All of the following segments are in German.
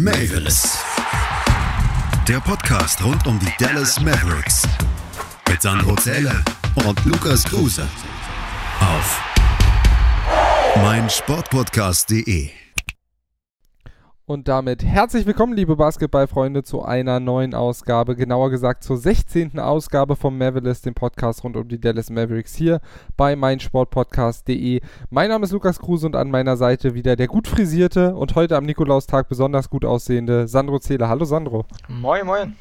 Mavis. Der Podcast rund um die Dallas Mavericks. Mit Sandro Zähler und Lukas Kruse. Auf meinsportpodcast.de. Und damit herzlich willkommen, liebe Basketballfreunde, zu einer neuen Ausgabe, genauer gesagt zur 16. Ausgabe vom Mavericks, dem Podcast rund um die Dallas Mavericks hier bei meinsportpodcast.de. Mein Name ist Lukas Kruse und an meiner Seite wieder der gut frisierte und heute am Nikolaustag besonders gut aussehende Sandro Zähler. Hallo Sandro. Moin, moin.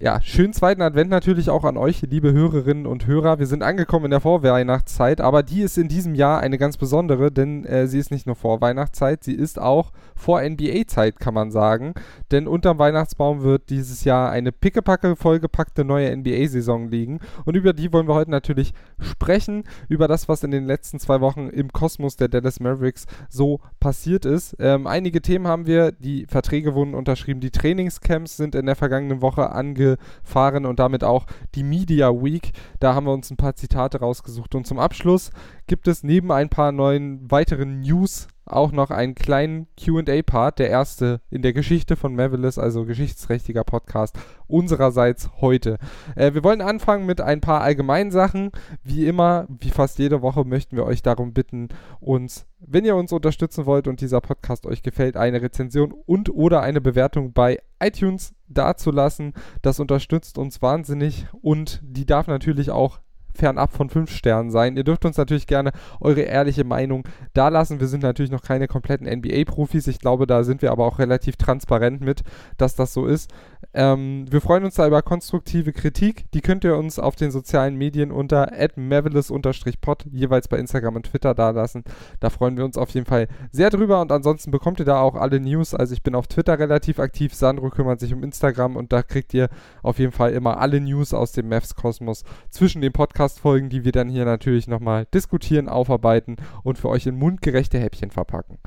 Ja, schönen zweiten Advent natürlich auch an euch, liebe Hörerinnen und Hörer. Wir sind angekommen in der Vorweihnachtszeit, aber die ist in diesem Jahr eine ganz besondere, denn äh, sie ist nicht nur Vorweihnachtszeit, sie ist auch vor NBA-Zeit, kann man sagen. Denn unterm Weihnachtsbaum wird dieses Jahr eine pickepacke vollgepackte neue NBA-Saison liegen. Und über die wollen wir heute natürlich sprechen, über das, was in den letzten zwei Wochen im Kosmos der Dallas Mavericks so passiert ist. Ähm, einige Themen haben wir, die Verträge wurden unterschrieben, die Trainingscamps sind in der vergangenen Woche angekommen angefahren und damit auch die Media Week. Da haben wir uns ein paar Zitate rausgesucht. Und zum Abschluss gibt es neben ein paar neuen weiteren News auch noch einen kleinen QA-Part, der erste in der Geschichte von Mavericks, also geschichtsträchtiger Podcast unsererseits heute. Äh, wir wollen anfangen mit ein paar allgemeinen Sachen. Wie immer, wie fast jede Woche, möchten wir euch darum bitten, uns, wenn ihr uns unterstützen wollt und dieser Podcast euch gefällt, eine Rezension und oder eine Bewertung bei iTunes dazulassen. Das unterstützt uns wahnsinnig und die darf natürlich auch fernab von 5 Sternen sein. Ihr dürft uns natürlich gerne eure ehrliche Meinung dalassen. Wir sind natürlich noch keine kompletten NBA-Profis. Ich glaube, da sind wir aber auch relativ transparent mit, dass das so ist. Ähm, wir freuen uns da über konstruktive Kritik. Die könnt ihr uns auf den sozialen Medien unter mavelis-pod jeweils bei Instagram und Twitter dalassen. Da freuen wir uns auf jeden Fall sehr drüber und ansonsten bekommt ihr da auch alle News. Also ich bin auf Twitter relativ aktiv. Sandro kümmert sich um Instagram und da kriegt ihr auf jeden Fall immer alle News aus dem Mavs-Kosmos zwischen den Podcasts Podcast-Folgen, die wir dann hier natürlich nochmal diskutieren, aufarbeiten und für euch in mundgerechte Häppchen verpacken.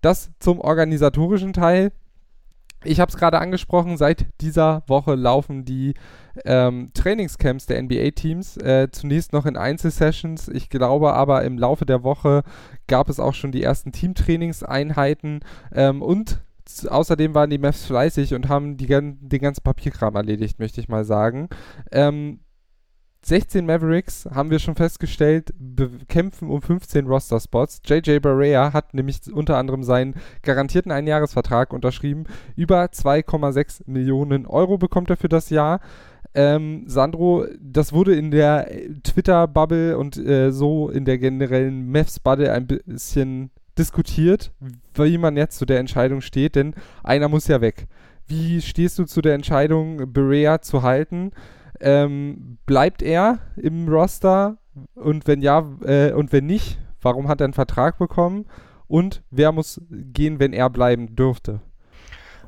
Das zum organisatorischen Teil. Ich habe es gerade angesprochen, seit dieser Woche laufen die ähm, Trainingscamps der NBA-Teams. Äh, zunächst noch in Einzelsessions. Ich glaube aber im Laufe der Woche gab es auch schon die ersten Teamtrainingseinheiten ähm, und außerdem waren die Mavs fleißig und haben die, den ganzen Papierkram erledigt, möchte ich mal sagen. Ähm, 16 Mavericks, haben wir schon festgestellt, kämpfen um 15 Roster-Spots. JJ Barea hat nämlich unter anderem seinen garantierten Einjahresvertrag unterschrieben. Über 2,6 Millionen Euro bekommt er für das Jahr. Ähm, Sandro, das wurde in der Twitter-Bubble und äh, so in der generellen Mavs-Bubble ein bisschen diskutiert, wie man jetzt zu der Entscheidung steht, denn einer muss ja weg. Wie stehst du zu der Entscheidung, Berea zu halten? Ähm, bleibt er im Roster? Und wenn ja, äh, und wenn nicht, warum hat er einen Vertrag bekommen? Und wer muss gehen, wenn er bleiben dürfte?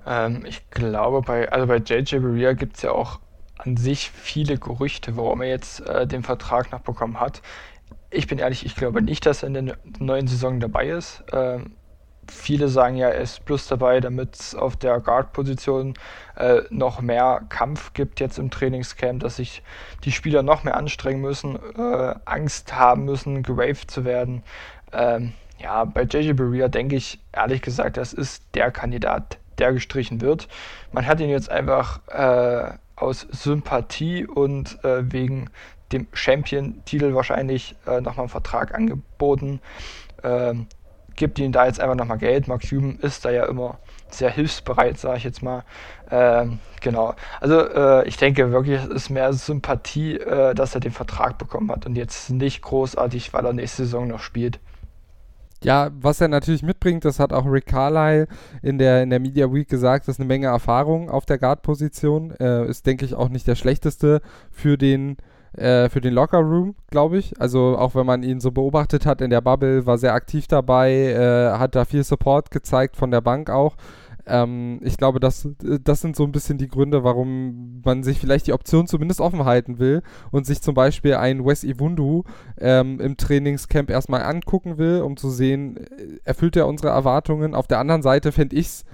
Ähm, ich glaube, bei, also bei JJ Berea gibt es ja auch an sich viele Gerüchte, warum er jetzt äh, den Vertrag noch bekommen hat. Ich bin ehrlich, ich glaube nicht, dass er in der neuen Saison dabei ist. Ähm, viele sagen ja, er ist plus dabei, damit es auf der Guard-Position äh, noch mehr Kampf gibt jetzt im Trainingscamp, dass sich die Spieler noch mehr anstrengen müssen, äh, Angst haben müssen, gewaved zu werden. Ähm, ja, bei JJ Berea denke ich ehrlich gesagt, das ist der Kandidat, der gestrichen wird. Man hat ihn jetzt einfach äh, aus Sympathie und äh, wegen dem Champion-Titel wahrscheinlich äh, nochmal einen Vertrag angeboten. Ähm, gibt ihnen da jetzt einfach nochmal Geld. Mark Cuban ist da ja immer sehr hilfsbereit, sage ich jetzt mal. Ähm, genau. Also äh, ich denke wirklich, es ist mehr Sympathie, äh, dass er den Vertrag bekommen hat und jetzt nicht großartig, weil er nächste Saison noch spielt. Ja, was er natürlich mitbringt, das hat auch Rick Carlisle in der, in der Media Week gesagt, das ist eine Menge Erfahrung auf der Guard-Position. Äh, ist, denke ich, auch nicht der schlechteste für den äh, für den Locker Room, glaube ich. Also auch wenn man ihn so beobachtet hat in der Bubble, war sehr aktiv dabei, äh, hat da viel Support gezeigt von der Bank auch. Ähm, ich glaube, das, das sind so ein bisschen die Gründe, warum man sich vielleicht die Option zumindest offen halten will und sich zum Beispiel ein Wes Iwundu ähm, im Trainingscamp erstmal angucken will, um zu sehen, äh, erfüllt er unsere Erwartungen. Auf der anderen Seite fände ich es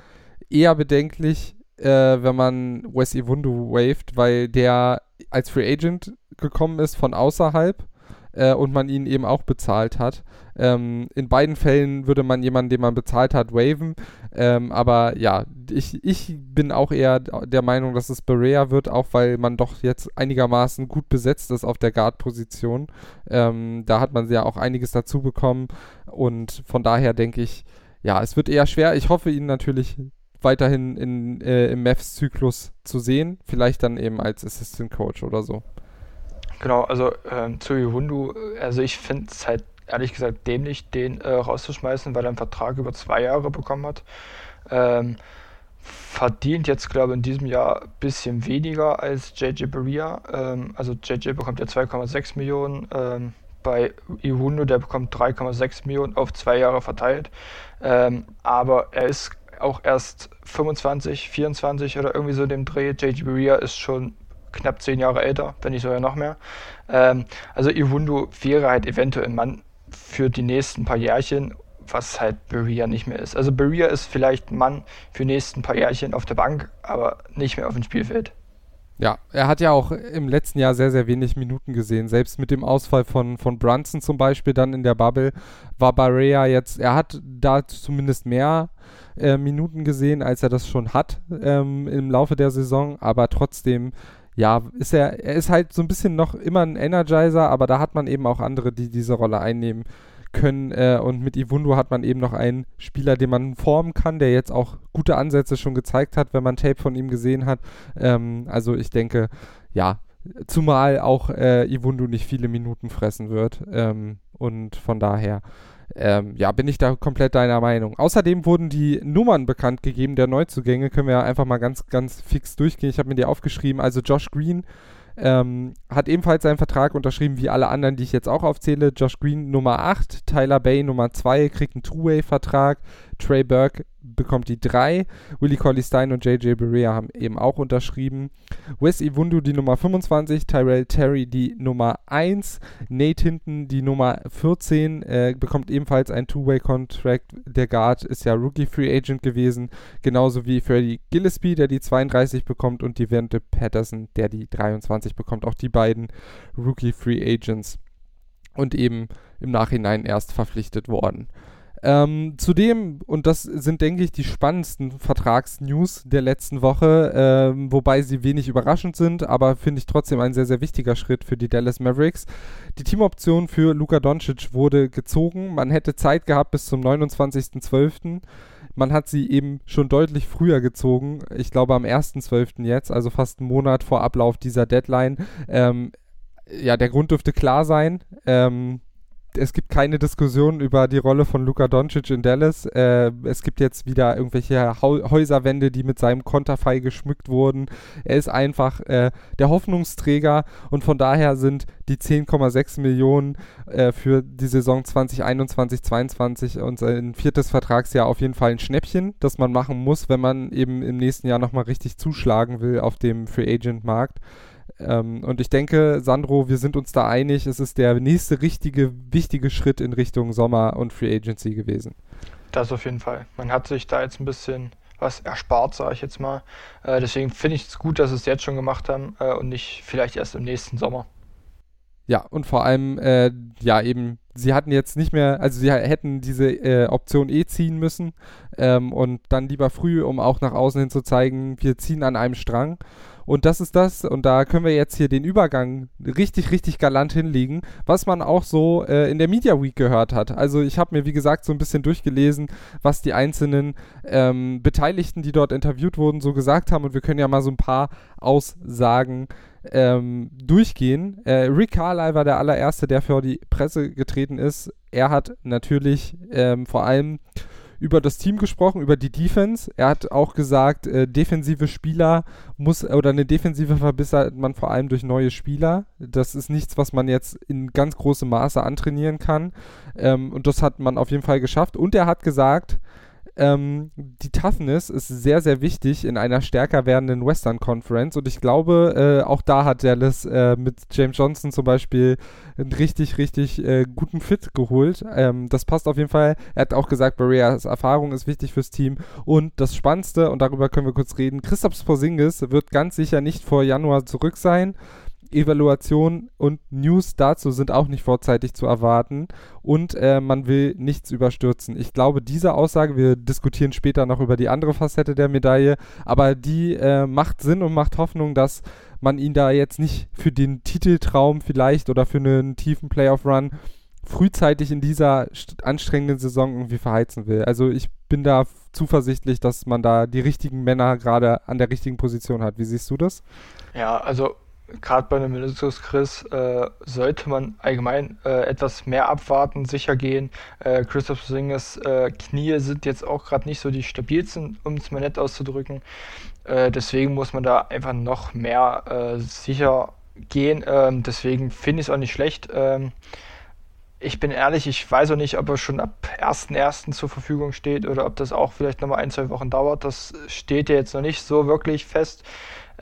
eher bedenklich, äh, wenn man Wes Iwundu waved, weil der als Free Agent gekommen ist von außerhalb äh, und man ihn eben auch bezahlt hat. Ähm, in beiden Fällen würde man jemanden, den man bezahlt hat, waven. Ähm, aber ja, ich, ich bin auch eher der Meinung, dass es Berea wird, auch weil man doch jetzt einigermaßen gut besetzt ist auf der Guard-Position. Ähm, da hat man ja auch einiges dazu bekommen und von daher denke ich, ja, es wird eher schwer. Ich hoffe ihn natürlich weiterhin in, äh, im Mavs-Zyklus zu sehen, vielleicht dann eben als Assistant Coach oder so. Genau, also ähm, zu Yuhundu, also ich finde es halt ehrlich gesagt dämlich, den äh, rauszuschmeißen, weil er einen Vertrag über zwei Jahre bekommen hat. Ähm, verdient jetzt, glaube ich, in diesem Jahr ein bisschen weniger als JJ Berea. Ähm, also JJ bekommt ja 2,6 Millionen. Ähm, bei Iwundo, der bekommt 3,6 Millionen auf zwei Jahre verteilt. Ähm, aber er ist auch erst 25, 24 oder irgendwie so in dem Dreh. JJ Berea ist schon knapp zehn Jahre älter, wenn nicht sogar noch mehr. Ähm, also Iwundo wäre halt eventuell ein Mann für die nächsten paar Jährchen was halt Berea nicht mehr ist. Also Berea ist vielleicht ein Mann für die nächsten paar Jährchen auf der Bank, aber nicht mehr auf dem Spielfeld. Ja, er hat ja auch im letzten Jahr sehr, sehr wenig Minuten gesehen. Selbst mit dem Ausfall von, von Brunson zum Beispiel dann in der Bubble war Barea jetzt, er hat da zumindest mehr äh, Minuten gesehen, als er das schon hat ähm, im Laufe der Saison, aber trotzdem ja, ist er, er ist halt so ein bisschen noch immer ein Energizer, aber da hat man eben auch andere, die diese Rolle einnehmen können. Äh, und mit Iwundo hat man eben noch einen Spieler, den man formen kann, der jetzt auch gute Ansätze schon gezeigt hat, wenn man Tape von ihm gesehen hat. Ähm, also ich denke, ja, zumal auch äh, Iwundo nicht viele Minuten fressen wird. Ähm, und von daher. Ähm, ja, bin ich da komplett deiner Meinung. Außerdem wurden die Nummern bekannt gegeben der Neuzugänge. Können wir ja einfach mal ganz, ganz fix durchgehen. Ich habe mir die aufgeschrieben. Also Josh Green ähm, hat ebenfalls seinen Vertrag unterschrieben, wie alle anderen, die ich jetzt auch aufzähle. Josh Green Nummer 8, Tyler Bay Nummer 2, kriegt einen Two-Way-Vertrag. Trey Burke bekommt die 3. Willie Colley Stein und JJ Berea haben eben auch unterschrieben. Wes Iwundu die Nummer 25, Tyrell Terry die Nummer 1, Nate Hinton die Nummer 14, äh, bekommt ebenfalls ein Two-Way-Contract. Der Guard ist ja Rookie Free Agent gewesen, genauso wie Freddie Gillespie, der die 32 bekommt und Devante Patterson, der die 23 bekommt. Auch die beiden Rookie Free Agents und eben im Nachhinein erst verpflichtet worden. Ähm, zudem, und das sind, denke ich, die spannendsten Vertragsnews der letzten Woche, ähm, wobei sie wenig überraschend sind, aber finde ich trotzdem ein sehr, sehr wichtiger Schritt für die Dallas Mavericks. Die Teamoption für Luka Doncic wurde gezogen. Man hätte Zeit gehabt bis zum 29.12. Man hat sie eben schon deutlich früher gezogen. Ich glaube am 1.12. jetzt, also fast einen Monat vor Ablauf dieser Deadline. Ähm, ja, der Grund dürfte klar sein. Ähm, es gibt keine Diskussion über die Rolle von Luka Doncic in Dallas. Äh, es gibt jetzt wieder irgendwelche ha Häuserwände, die mit seinem Konterfei geschmückt wurden. Er ist einfach äh, der Hoffnungsträger und von daher sind die 10,6 Millionen äh, für die Saison 2021, 2022 und sein viertes Vertragsjahr auf jeden Fall ein Schnäppchen, das man machen muss, wenn man eben im nächsten Jahr nochmal richtig zuschlagen will auf dem Free Agent Markt. Ähm, und ich denke, Sandro, wir sind uns da einig, es ist der nächste richtige, wichtige Schritt in Richtung Sommer und Free Agency gewesen. Das auf jeden Fall. Man hat sich da jetzt ein bisschen was erspart, sage ich jetzt mal. Äh, deswegen finde ich es gut, dass sie es jetzt schon gemacht haben äh, und nicht vielleicht erst im nächsten Sommer. Ja, und vor allem, äh, ja, eben, sie hatten jetzt nicht mehr, also sie hätten diese äh, Option eh ziehen müssen ähm, und dann lieber früh, um auch nach außen hin zu zeigen, wir ziehen an einem Strang. Und das ist das, und da können wir jetzt hier den Übergang richtig, richtig galant hinlegen, was man auch so äh, in der Media Week gehört hat. Also ich habe mir, wie gesagt, so ein bisschen durchgelesen, was die einzelnen ähm, Beteiligten, die dort interviewt wurden, so gesagt haben. Und wir können ja mal so ein paar Aussagen ähm, durchgehen. Äh, Rick Carlyle war der allererste, der für die Presse getreten ist. Er hat natürlich ähm, vor allem über das Team gesprochen, über die Defense. Er hat auch gesagt, äh, defensive Spieler muss oder eine Defensive verbessert man vor allem durch neue Spieler. Das ist nichts, was man jetzt in ganz großem Maße antrainieren kann. Ähm, und das hat man auf jeden Fall geschafft. Und er hat gesagt, ähm, die Toughness ist sehr, sehr wichtig in einer stärker werdenden Western Conference und ich glaube, äh, auch da hat Dallas äh, mit James Johnson zum Beispiel einen richtig, richtig äh, guten Fit geholt. Ähm, das passt auf jeden Fall. Er hat auch gesagt, Barrias Erfahrung ist wichtig fürs Team und das Spannendste, und darüber können wir kurz reden, Christoph Porzingis wird ganz sicher nicht vor Januar zurück sein. Evaluation und News dazu sind auch nicht vorzeitig zu erwarten und äh, man will nichts überstürzen. Ich glaube, diese Aussage, wir diskutieren später noch über die andere Facette der Medaille, aber die äh, macht Sinn und macht Hoffnung, dass man ihn da jetzt nicht für den Titeltraum vielleicht oder für einen tiefen Playoff-Run frühzeitig in dieser anstrengenden Saison irgendwie verheizen will. Also ich bin da zuversichtlich, dass man da die richtigen Männer gerade an der richtigen Position hat. Wie siehst du das? Ja, also gerade bei einem Meniskus Chris äh, sollte man allgemein äh, etwas mehr abwarten, sicher gehen. Äh, Christoph Singers äh, Knie sind jetzt auch gerade nicht so die stabilsten, um es mal nett auszudrücken. Äh, deswegen muss man da einfach noch mehr äh, sicher gehen. Ähm, deswegen finde ich es auch nicht schlecht. Ähm, ich bin ehrlich, ich weiß auch nicht, ob er schon ab 1.1. zur Verfügung steht oder ob das auch vielleicht nochmal ein, zwei Wochen dauert. Das steht ja jetzt noch nicht so wirklich fest.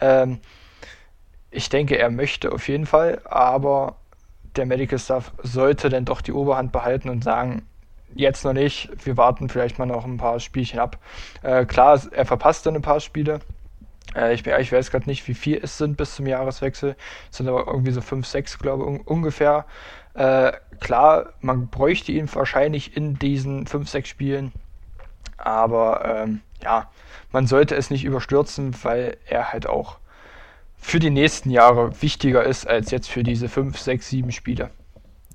Ähm, ich denke, er möchte auf jeden Fall, aber der Medical Staff sollte dann doch die Oberhand behalten und sagen, jetzt noch nicht, wir warten vielleicht mal noch ein paar Spielchen ab. Äh, klar, er verpasst dann ein paar Spiele. Äh, ich, ich weiß gerade nicht, wie viel es sind bis zum Jahreswechsel. Es sind aber irgendwie so 5, 6, glaube ich, un ungefähr. Äh, klar, man bräuchte ihn wahrscheinlich in diesen 5, 6 Spielen. Aber ähm, ja, man sollte es nicht überstürzen, weil er halt auch für die nächsten Jahre wichtiger ist als jetzt für diese 5, 6, 7 Spiele.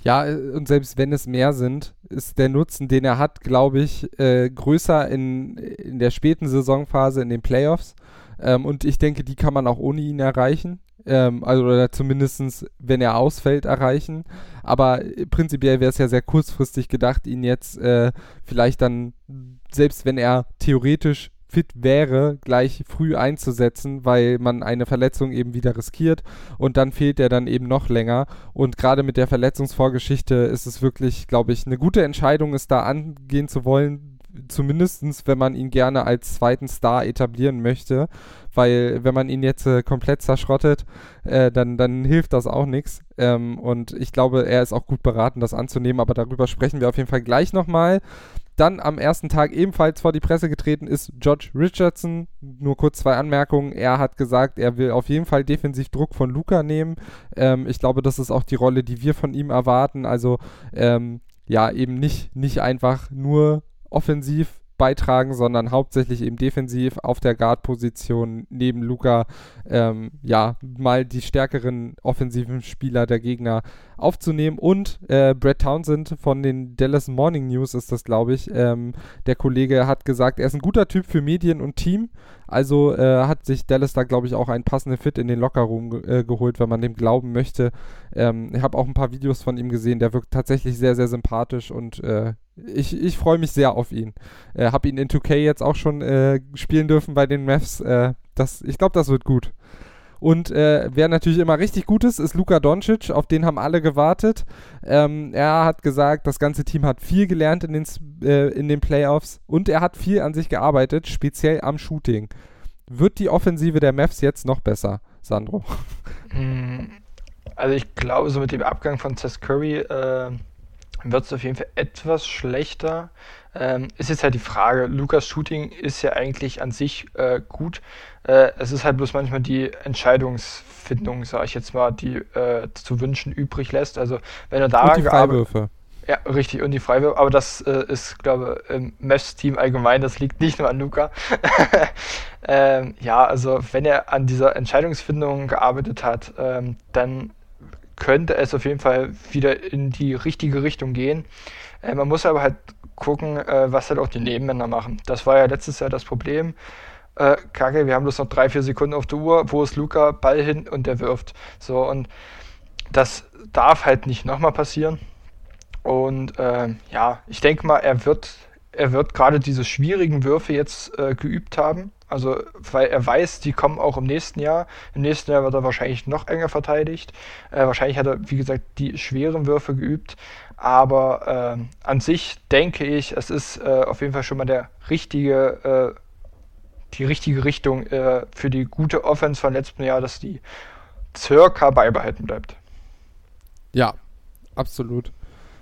Ja, und selbst wenn es mehr sind, ist der Nutzen, den er hat, glaube ich, äh, größer in, in der späten Saisonphase, in den Playoffs. Ähm, und ich denke, die kann man auch ohne ihn erreichen. Ähm, also oder zumindest, wenn er ausfällt, erreichen. Aber prinzipiell wäre es ja sehr kurzfristig gedacht, ihn jetzt äh, vielleicht dann, selbst wenn er theoretisch fit wäre, gleich früh einzusetzen, weil man eine Verletzung eben wieder riskiert und dann fehlt er dann eben noch länger. Und gerade mit der Verletzungsvorgeschichte ist es wirklich, glaube ich, eine gute Entscheidung, es da angehen zu wollen, zumindestens, wenn man ihn gerne als zweiten Star etablieren möchte, weil wenn man ihn jetzt äh, komplett zerschrottet, äh, dann, dann hilft das auch nichts. Ähm, und ich glaube, er ist auch gut beraten, das anzunehmen, aber darüber sprechen wir auf jeden Fall gleich nochmal. Dann am ersten Tag ebenfalls vor die Presse getreten ist George Richardson. Nur kurz zwei Anmerkungen. Er hat gesagt, er will auf jeden Fall defensiv Druck von Luca nehmen. Ähm, ich glaube, das ist auch die Rolle, die wir von ihm erwarten. Also ähm, ja, eben nicht, nicht einfach nur offensiv beitragen, sondern hauptsächlich eben defensiv auf der Guard-Position neben Luca ähm, ja mal die stärkeren offensiven Spieler der Gegner aufzunehmen und äh, Brett Townsend von den Dallas Morning News ist das glaube ich ähm, der Kollege hat gesagt er ist ein guter Typ für Medien und Team also äh, hat sich Dallas da glaube ich auch einen passenden Fit in den Lockerroom ge äh, geholt wenn man dem glauben möchte ähm, ich habe auch ein paar Videos von ihm gesehen der wirkt tatsächlich sehr sehr sympathisch und äh, ich, ich freue mich sehr auf ihn. Äh, habe ihn in 2K jetzt auch schon äh, spielen dürfen bei den Mavs. Äh, das, ich glaube, das wird gut. Und äh, wer natürlich immer richtig gut ist, ist Luka Doncic. Auf den haben alle gewartet. Ähm, er hat gesagt, das ganze Team hat viel gelernt in den, äh, in den Playoffs und er hat viel an sich gearbeitet, speziell am Shooting. Wird die Offensive der Mavs jetzt noch besser, Sandro? Hm, also ich glaube, so mit dem Abgang von Seth Curry äh, wird es auf jeden Fall etwas schlechter. Ähm, ist jetzt halt die Frage, Lukas Shooting ist ja eigentlich an sich äh, gut. Äh, es ist halt bloß manchmal die Entscheidungsfindung, sage ich jetzt mal, die äh, zu wünschen übrig lässt. Also wenn er daran Und die Freiwürfe. Ja, richtig, und die Freiwürfe, aber das äh, ist, glaube ich, im Mesh-Team allgemein, das liegt nicht nur an Luca. ähm, ja, also wenn er an dieser Entscheidungsfindung gearbeitet hat, ähm, dann könnte es auf jeden Fall wieder in die richtige Richtung gehen. Äh, man muss aber halt gucken, äh, was halt auch die Nebenmänner machen. Das war ja letztes Jahr das Problem. Äh, Kacke, wir haben bloß noch drei, vier Sekunden auf der Uhr. Wo ist Luca? Ball hin und der wirft. So, und das darf halt nicht nochmal passieren. Und äh, ja, ich denke mal, er wird, er wird gerade diese schwierigen Würfe jetzt äh, geübt haben. Also, weil er weiß, die kommen auch im nächsten Jahr. Im nächsten Jahr wird er wahrscheinlich noch enger verteidigt. Äh, wahrscheinlich hat er, wie gesagt, die schweren Würfe geübt. Aber äh, an sich denke ich, es ist äh, auf jeden Fall schon mal der richtige, äh, die richtige Richtung äh, für die gute Offense von letztem Jahr, dass die circa beibehalten bleibt. Ja, absolut.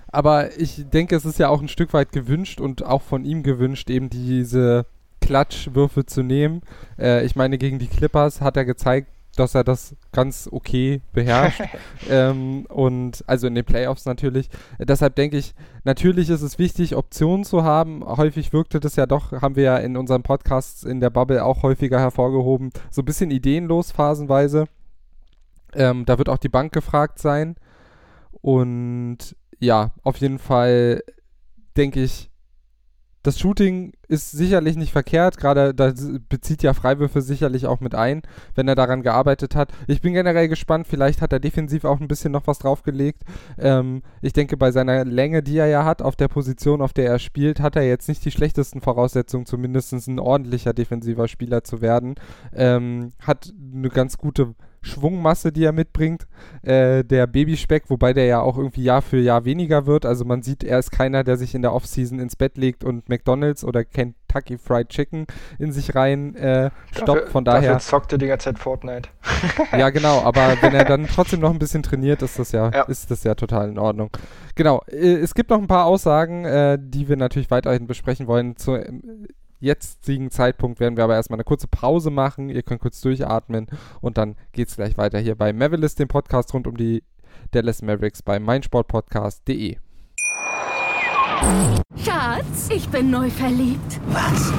Aber ich denke, es ist ja auch ein Stück weit gewünscht und auch von ihm gewünscht, eben diese Klatschwürfe zu nehmen. Äh, ich meine, gegen die Clippers hat er gezeigt, dass er das ganz okay beherrscht. ähm, und also in den Playoffs natürlich. Deshalb denke ich, natürlich ist es wichtig, Optionen zu haben. Häufig wirkte das ja doch, haben wir ja in unseren Podcasts in der Bubble auch häufiger hervorgehoben, so ein bisschen ideenlos phasenweise. Ähm, da wird auch die Bank gefragt sein. Und ja, auf jeden Fall denke ich, das Shooting ist sicherlich nicht verkehrt, gerade da bezieht ja Freiwürfe sicherlich auch mit ein, wenn er daran gearbeitet hat. Ich bin generell gespannt, vielleicht hat er defensiv auch ein bisschen noch was draufgelegt. Ähm, ich denke, bei seiner Länge, die er ja hat, auf der Position, auf der er spielt, hat er jetzt nicht die schlechtesten Voraussetzungen, zumindest ein ordentlicher defensiver Spieler zu werden. Ähm, hat eine ganz gute Schwungmasse, die er mitbringt. Äh, der Babyspeck, wobei der ja auch irgendwie Jahr für Jahr weniger wird. Also man sieht, er ist keiner, der sich in der Offseason ins Bett legt und McDonalds oder Kentucky Fried Chicken in sich rein äh, stoppt. Von daher. Dafür zockte die ganze Zeit Fortnite. ja, genau. Aber wenn er dann trotzdem noch ein bisschen trainiert, ist das ja, ja. ist das ja total in Ordnung. Genau. Äh, es gibt noch ein paar Aussagen, äh, die wir natürlich weiterhin besprechen wollen. Zu, jetzigen Zeitpunkt werden wir aber erstmal eine kurze Pause machen. Ihr könnt kurz durchatmen und dann geht es gleich weiter hier bei Mavericks, dem Podcast rund um die Dallas Mavericks bei meinsportpodcast.de. Schatz, ich bin neu verliebt. Was?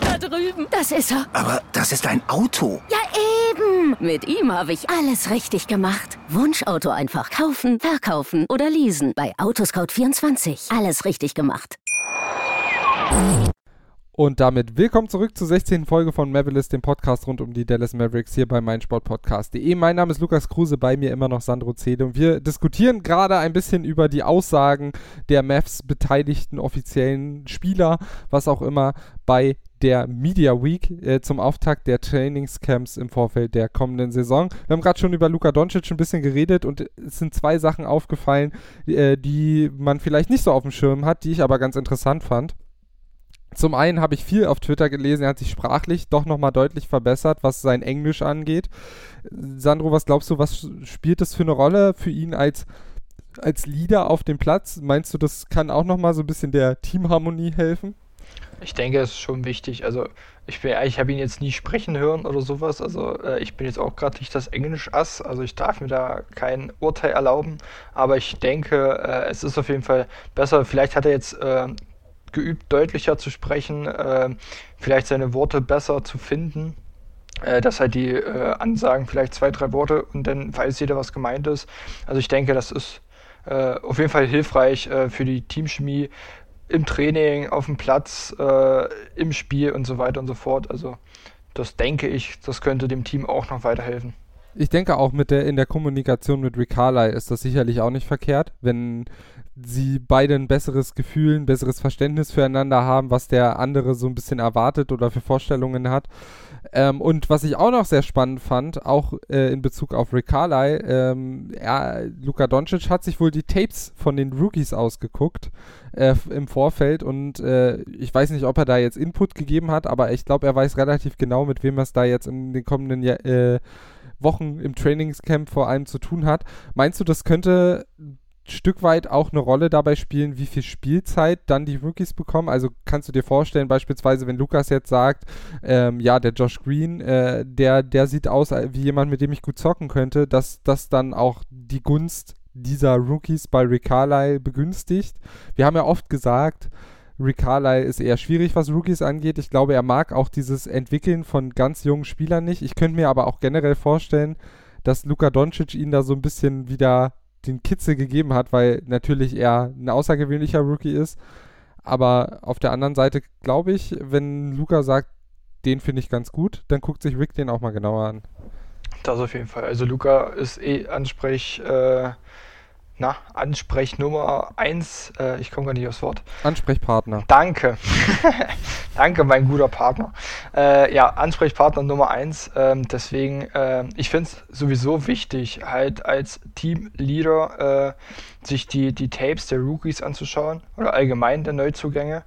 Da drüben. Das ist er. Aber das ist ein Auto. Ja, eben. Mit ihm habe ich alles richtig gemacht. Wunschauto einfach kaufen, verkaufen oder leasen. Bei Autoscout24. Alles richtig gemacht. Und damit willkommen zurück zur 16. Folge von Mavericks, dem Podcast rund um die Dallas Mavericks hier bei meinsportpodcast.de. Mein Name ist Lukas Kruse, bei mir immer noch Sandro Zede und wir diskutieren gerade ein bisschen über die Aussagen der Mavs beteiligten offiziellen Spieler, was auch immer, bei der Media Week äh, zum Auftakt der Trainingscamps im Vorfeld der kommenden Saison. Wir haben gerade schon über Luka Doncic ein bisschen geredet und es sind zwei Sachen aufgefallen, äh, die man vielleicht nicht so auf dem Schirm hat, die ich aber ganz interessant fand. Zum einen habe ich viel auf Twitter gelesen, er hat sich sprachlich doch nochmal deutlich verbessert, was sein Englisch angeht. Sandro, was glaubst du, was spielt das für eine Rolle für ihn als, als Leader auf dem Platz? Meinst du, das kann auch nochmal so ein bisschen der Teamharmonie helfen? Ich denke, es ist schon wichtig. Also ich, ich habe ihn jetzt nie sprechen hören oder sowas. Also äh, ich bin jetzt auch gerade nicht das Englisch-Ass. Also ich darf mir da kein Urteil erlauben. Aber ich denke, äh, es ist auf jeden Fall besser. Vielleicht hat er jetzt äh, geübt, deutlicher zu sprechen, äh, vielleicht seine Worte besser zu finden. Äh, dass halt die äh, Ansagen vielleicht zwei, drei Worte und dann weiß jeder, was gemeint ist. Also ich denke, das ist äh, auf jeden Fall hilfreich äh, für die Teamchemie im Training, auf dem Platz, im Spiel und so weiter und so fort. Also das denke ich, das könnte dem Team auch noch weiterhelfen. Ich denke auch mit der in der Kommunikation mit Rick ist das sicherlich auch nicht verkehrt, wenn sie beide ein besseres Gefühl, ein besseres Verständnis füreinander haben, was der andere so ein bisschen erwartet oder für Vorstellungen hat. Ähm, und was ich auch noch sehr spannend fand, auch äh, in Bezug auf Rick Carly, ähm, er, Luka Doncic hat sich wohl die Tapes von den Rookies ausgeguckt äh, im Vorfeld und äh, ich weiß nicht, ob er da jetzt Input gegeben hat, aber ich glaube, er weiß relativ genau, mit wem er es da jetzt in den kommenden Jahr, äh, Wochen im Trainingscamp vor allem zu tun hat. Meinst du, das könnte Stück weit auch eine Rolle dabei spielen, wie viel Spielzeit dann die Rookies bekommen. Also kannst du dir vorstellen, beispielsweise, wenn Lukas jetzt sagt, ähm, ja, der Josh Green, äh, der, der sieht aus wie jemand, mit dem ich gut zocken könnte, dass das dann auch die Gunst dieser Rookies bei Rick Carlisle begünstigt. Wir haben ja oft gesagt, Rick Carlisle ist eher schwierig, was Rookies angeht. Ich glaube, er mag auch dieses Entwickeln von ganz jungen Spielern nicht. Ich könnte mir aber auch generell vorstellen, dass Luka Doncic ihn da so ein bisschen wieder den Kitzel gegeben hat, weil natürlich er ein außergewöhnlicher Rookie ist. Aber auf der anderen Seite glaube ich, wenn Luca sagt, den finde ich ganz gut, dann guckt sich Rick den auch mal genauer an. Das auf jeden Fall. Also Luca ist eh ansprech, äh, na, Ansprechnummer 1, äh, ich komme gar nicht aufs Wort. Ansprechpartner. Danke. Danke, mein guter Partner. Äh, ja, Ansprechpartner Nummer 1. Ähm, deswegen, äh, ich finde es sowieso wichtig, halt als Teamleader äh, sich die, die Tapes der Rookies anzuschauen oder allgemein der Neuzugänge,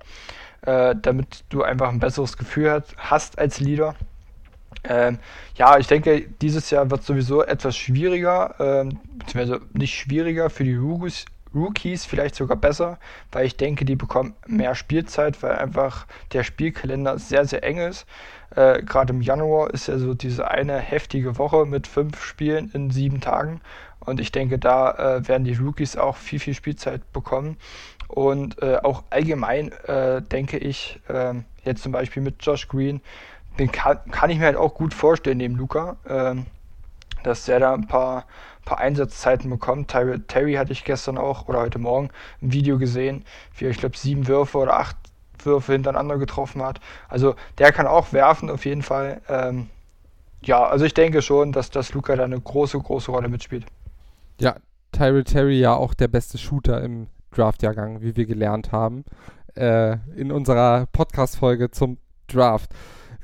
äh, damit du einfach ein besseres Gefühl hat, hast als Leader. Ähm, ja, ich denke, dieses Jahr wird sowieso etwas schwieriger, ähm, beziehungsweise nicht schwieriger für die Rookies, Rookies vielleicht sogar besser, weil ich denke, die bekommen mehr Spielzeit, weil einfach der Spielkalender sehr, sehr eng ist. Äh, Gerade im Januar ist ja so diese eine heftige Woche mit fünf Spielen in sieben Tagen. Und ich denke, da äh, werden die Rookies auch viel, viel Spielzeit bekommen. Und äh, auch allgemein äh, denke ich, ähm, jetzt zum Beispiel mit Josh Green, den kann, kann ich mir halt auch gut vorstellen, neben Luca, ähm, dass der da ein paar, paar Einsatzzeiten bekommt. Terry, Terry hatte ich gestern auch oder heute Morgen ein Video gesehen, wie er, ich glaube, sieben Würfe oder acht Würfe hintereinander getroffen hat. Also der kann auch werfen auf jeden Fall. Ähm, ja, also ich denke schon, dass das Luca da eine große, große Rolle mitspielt. Ja, Tyrell Terry ja auch der beste Shooter im Draft-Jahrgang, wie wir gelernt haben, äh, in unserer Podcast-Folge zum Draft.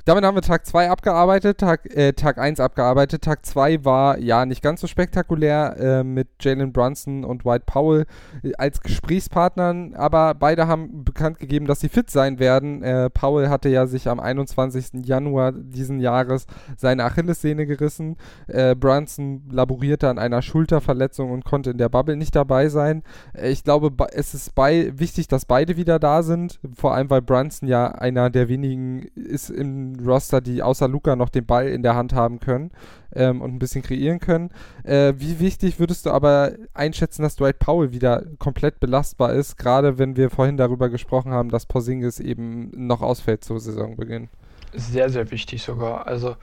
Damit haben wir Tag 2 abgearbeitet, Tag, äh, Tag 1 abgearbeitet. Tag 2 war ja nicht ganz so spektakulär äh, mit Jalen Brunson und White Powell äh, als Gesprächspartnern, aber beide haben bekannt gegeben, dass sie fit sein werden. Äh, Powell hatte ja sich am 21. Januar diesen Jahres seine Achillessehne gerissen. Äh, Brunson laborierte an einer Schulterverletzung und konnte in der Bubble nicht dabei sein. Äh, ich glaube, es ist bei wichtig, dass beide wieder da sind, vor allem weil Brunson ja einer der wenigen ist im Roster, die außer Luca noch den Ball in der Hand haben können ähm, und ein bisschen kreieren können. Äh, wie wichtig würdest du aber einschätzen, dass Dwight Powell wieder komplett belastbar ist, gerade wenn wir vorhin darüber gesprochen haben, dass Porzingis eben noch ausfällt zu Saisonbeginn? Sehr, sehr wichtig sogar. Also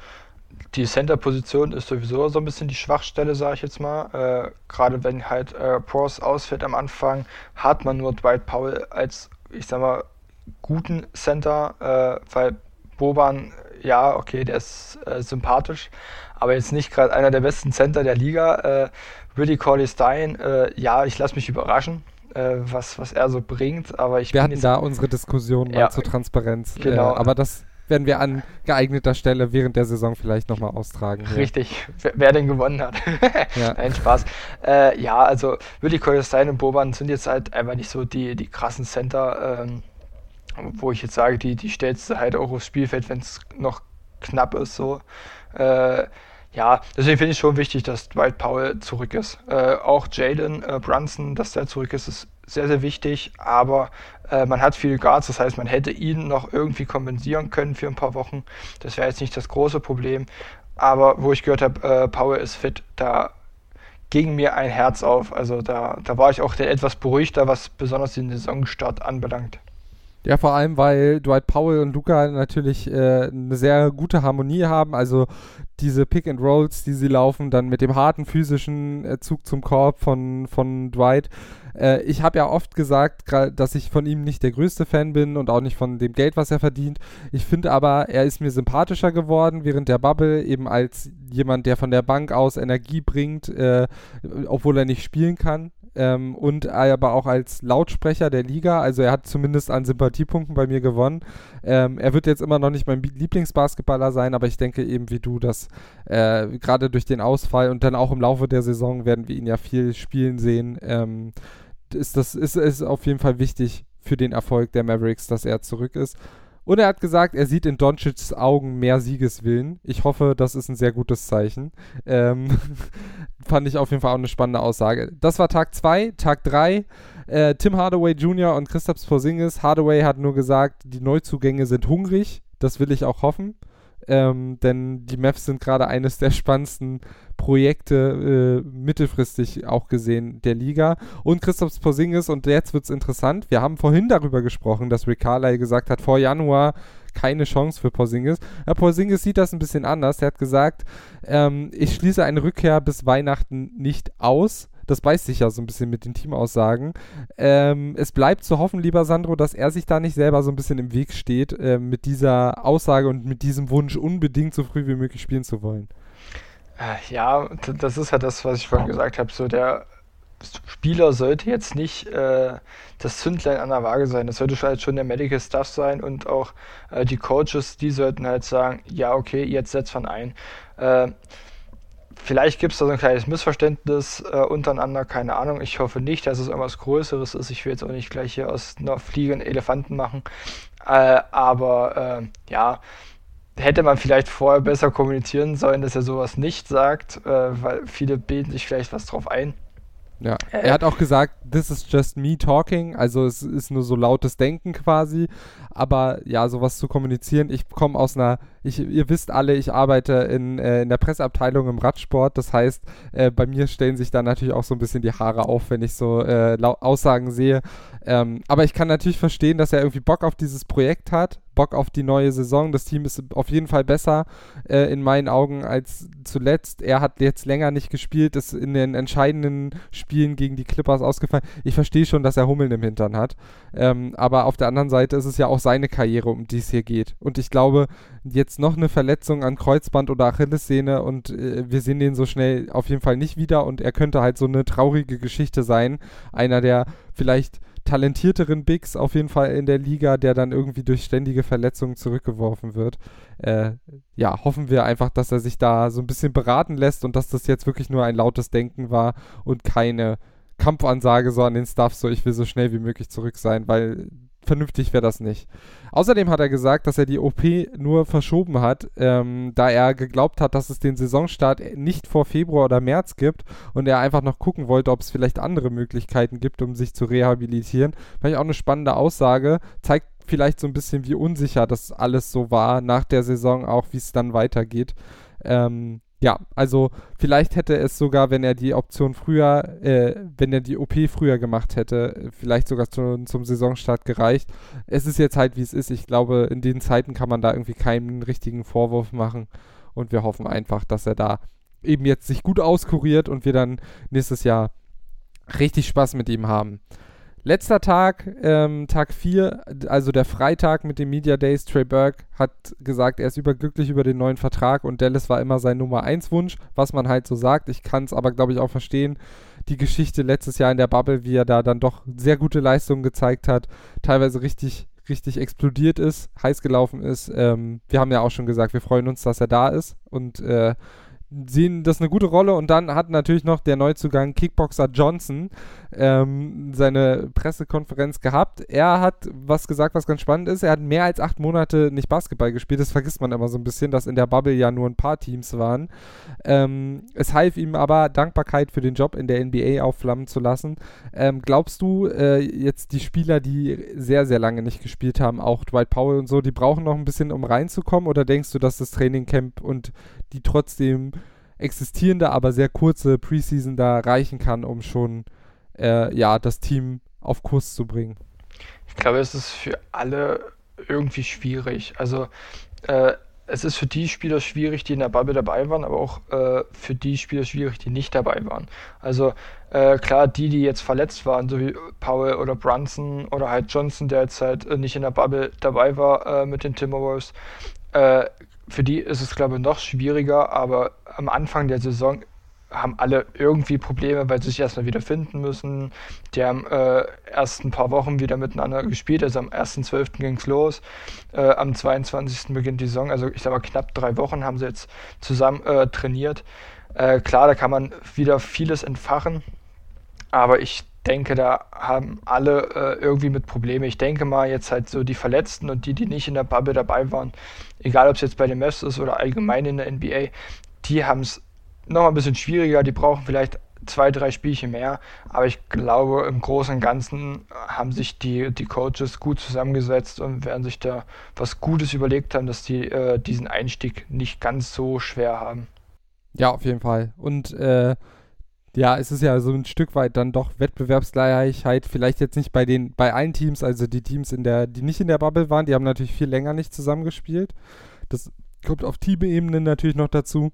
die Center-Position ist sowieso so ein bisschen die Schwachstelle, sage ich jetzt mal. Äh, Gerade wenn halt äh, Pors ausfällt am Anfang, hat man nur Dwight Powell als, ich sag mal, guten Center, äh, weil Boban, ja, okay, der ist äh, sympathisch, aber jetzt nicht gerade einer der besten Center der Liga. Äh, Willie Corley Stein, äh, ja, ich lasse mich überraschen, äh, was, was er so bringt, aber ich Wir hatten da unsere Diskussion ja, mal zur Transparenz. Äh, genau. aber das werden wir an geeigneter Stelle während der Saison vielleicht nochmal austragen. Richtig, wer, wer, denn gewonnen hat. ja. Nein, Spaß. Äh, ja, also Willi Stein und Boban sind jetzt halt einfach nicht so die, die krassen Center. Ähm, wo ich jetzt sage, die, die stellst du halt auch aufs Spielfeld, wenn es noch knapp ist. So. Äh, ja, deswegen finde ich schon wichtig, dass Dwight Powell zurück ist. Äh, auch Jalen äh, Brunson, dass der zurück ist, ist sehr, sehr wichtig. Aber äh, man hat viele Guards, das heißt, man hätte ihn noch irgendwie kompensieren können für ein paar Wochen. Das wäre jetzt nicht das große Problem. Aber wo ich gehört habe, äh, Powell ist fit, da ging mir ein Herz auf. Also da, da war ich auch etwas beruhigter, was besonders den Saisonstart anbelangt. Ja, vor allem, weil Dwight Powell und Luca natürlich äh, eine sehr gute Harmonie haben. Also diese Pick and Rolls, die sie laufen, dann mit dem harten physischen äh, Zug zum Korb von, von Dwight. Äh, ich habe ja oft gesagt, dass ich von ihm nicht der größte Fan bin und auch nicht von dem Geld, was er verdient. Ich finde aber, er ist mir sympathischer geworden während der Bubble, eben als jemand, der von der Bank aus Energie bringt, äh, obwohl er nicht spielen kann ähm, und aber auch als Lautsprecher der Liga. Also er hat zumindest an Sympathiepunkten bei mir gewonnen. Ähm, er wird jetzt immer noch nicht mein Lieblingsbasketballer sein, aber ich denke eben wie du, dass äh, gerade durch den Ausfall und dann auch im Laufe der Saison werden wir ihn ja viel spielen sehen. Ähm, ist das ist, ist auf jeden Fall wichtig für den Erfolg der Mavericks, dass er zurück ist. Und er hat gesagt, er sieht in Doncic's Augen mehr Siegeswillen. Ich hoffe, das ist ein sehr gutes Zeichen. Ähm, fand ich auf jeden Fall auch eine spannende Aussage. Das war Tag 2. Tag 3. Äh, Tim Hardaway Jr. und Christoph Porzingis. Hardaway hat nur gesagt, die Neuzugänge sind hungrig. Das will ich auch hoffen. Ähm, denn die Mavs sind gerade eines der spannendsten Projekte äh, mittelfristig auch gesehen der Liga. Und Christoph Porzingis, und jetzt wird es interessant, wir haben vorhin darüber gesprochen, dass Rick Carlyle gesagt hat, vor Januar keine Chance für Porzingis. Herr Porzingis sieht das ein bisschen anders. Er hat gesagt, ähm, ich schließe eine Rückkehr bis Weihnachten nicht aus. Das beißt sich ja so ein bisschen mit den Teamaussagen. Ähm, es bleibt zu hoffen, lieber Sandro, dass er sich da nicht selber so ein bisschen im Weg steht äh, mit dieser Aussage und mit diesem Wunsch, unbedingt so früh wie möglich spielen zu wollen. Äh, ja, das ist halt das, was ich vorhin gesagt habe. So der Spieler sollte jetzt nicht äh, das Zündlein an der Waage sein. Das sollte halt schon der Medical Staff sein und auch äh, die Coaches, die sollten halt sagen, ja, okay, jetzt setzt man ein. Äh, vielleicht gibt es da so ein kleines Missverständnis äh, untereinander, keine Ahnung. Ich hoffe nicht, dass es irgendwas Größeres ist. Ich will jetzt auch nicht gleich hier aus einer Fliege einen Elefanten machen. Äh, aber äh, ja, hätte man vielleicht vorher besser kommunizieren sollen, dass er sowas nicht sagt, äh, weil viele bilden sich vielleicht was drauf ein. Ja, er hat auch gesagt, this is just me talking, also es ist nur so lautes Denken quasi, aber ja, sowas zu kommunizieren, ich komme aus einer, ich, ihr wisst alle, ich arbeite in, äh, in der Presseabteilung im Radsport, das heißt, äh, bei mir stellen sich da natürlich auch so ein bisschen die Haare auf, wenn ich so äh, Aussagen sehe, ähm, aber ich kann natürlich verstehen, dass er irgendwie Bock auf dieses Projekt hat, Bock auf die neue Saison. Das Team ist auf jeden Fall besser äh, in meinen Augen als zuletzt. Er hat jetzt länger nicht gespielt, ist in den entscheidenden Spielen gegen die Clippers ausgefallen. Ich verstehe schon, dass er Hummeln im Hintern hat. Ähm, aber auf der anderen Seite ist es ja auch seine Karriere, um die es hier geht. Und ich glaube, jetzt noch eine Verletzung an Kreuzband oder Achillessehne und äh, wir sehen den so schnell auf jeden Fall nicht wieder und er könnte halt so eine traurige Geschichte sein. Einer, der vielleicht talentierteren Bigs auf jeden Fall in der Liga, der dann irgendwie durch ständige Verletzungen zurückgeworfen wird. Äh, ja, hoffen wir einfach, dass er sich da so ein bisschen beraten lässt und dass das jetzt wirklich nur ein lautes Denken war und keine Kampfansage so an den Staff, so ich will so schnell wie möglich zurück sein, weil vernünftig wäre das nicht. Außerdem hat er gesagt, dass er die OP nur verschoben hat, ähm, da er geglaubt hat, dass es den Saisonstart nicht vor Februar oder März gibt und er einfach noch gucken wollte, ob es vielleicht andere Möglichkeiten gibt, um sich zu rehabilitieren. Fand ich auch eine spannende Aussage, zeigt vielleicht so ein bisschen, wie unsicher das alles so war nach der Saison, auch wie es dann weitergeht. Ähm, ja, also vielleicht hätte es sogar, wenn er die Option früher, äh, wenn er die OP früher gemacht hätte, vielleicht sogar zu, zum Saisonstart gereicht. Es ist jetzt halt, wie es ist. Ich glaube, in den Zeiten kann man da irgendwie keinen richtigen Vorwurf machen. Und wir hoffen einfach, dass er da eben jetzt sich gut auskuriert und wir dann nächstes Jahr richtig Spaß mit ihm haben. Letzter Tag, ähm, Tag 4, also der Freitag mit den Media Days. Trey Burke hat gesagt, er ist überglücklich über den neuen Vertrag und Dallas war immer sein Nummer 1 Wunsch, was man halt so sagt. Ich kann es aber, glaube ich, auch verstehen. Die Geschichte letztes Jahr in der Bubble, wie er da dann doch sehr gute Leistungen gezeigt hat, teilweise richtig, richtig explodiert ist, heiß gelaufen ist. Ähm, wir haben ja auch schon gesagt, wir freuen uns, dass er da ist und äh, sehen das eine gute Rolle und dann hat natürlich noch der Neuzugang Kickboxer Johnson ähm, seine Pressekonferenz gehabt. Er hat was gesagt, was ganz spannend ist. Er hat mehr als acht Monate nicht Basketball gespielt. Das vergisst man immer so ein bisschen, dass in der Bubble ja nur ein paar Teams waren. Ähm, es half ihm aber Dankbarkeit für den Job in der NBA aufflammen zu lassen. Ähm, glaubst du äh, jetzt die Spieler, die sehr, sehr lange nicht gespielt haben, auch Dwight Powell und so, die brauchen noch ein bisschen, um reinzukommen? Oder denkst du, dass das Trainingcamp und die trotzdem existierende, aber sehr kurze Preseason da reichen kann, um schon äh, ja, das Team auf Kurs zu bringen. Ich glaube, es ist für alle irgendwie schwierig. Also äh, es ist für die Spieler schwierig, die in der Bubble dabei waren, aber auch äh, für die Spieler schwierig, die nicht dabei waren. Also äh, klar, die, die jetzt verletzt waren, so wie Powell oder Brunson oder halt Johnson, der jetzt halt äh, nicht in der Bubble dabei war äh, mit den Timberwolves, äh, für die ist es, glaube ich, noch schwieriger, aber am Anfang der Saison haben alle irgendwie Probleme, weil sie sich erstmal wieder finden müssen. Die haben äh, erst ein paar Wochen wieder miteinander gespielt, also am 1.12. ging es los. Äh, am 22. beginnt die Saison, also ich sage mal knapp drei Wochen haben sie jetzt zusammen äh, trainiert. Äh, klar, da kann man wieder vieles entfachen, aber ich denke, da haben alle äh, irgendwie mit Probleme. Ich denke mal, jetzt halt so die Verletzten und die, die nicht in der Bubble dabei waren, egal ob es jetzt bei den Mavs ist oder allgemein in der NBA, die haben es noch ein bisschen schwieriger. Die brauchen vielleicht zwei, drei Spielchen mehr. Aber ich glaube, im Großen und Ganzen haben sich die, die Coaches gut zusammengesetzt und werden sich da was Gutes überlegt haben, dass die äh, diesen Einstieg nicht ganz so schwer haben. Ja, auf jeden Fall. Und äh, ja, es ist ja so ein Stück weit dann doch Wettbewerbsgleichheit, vielleicht jetzt nicht bei den, bei allen Teams, also die Teams in der, die nicht in der Bubble waren, die haben natürlich viel länger nicht zusammengespielt. Das kommt auf Teamebene natürlich noch dazu.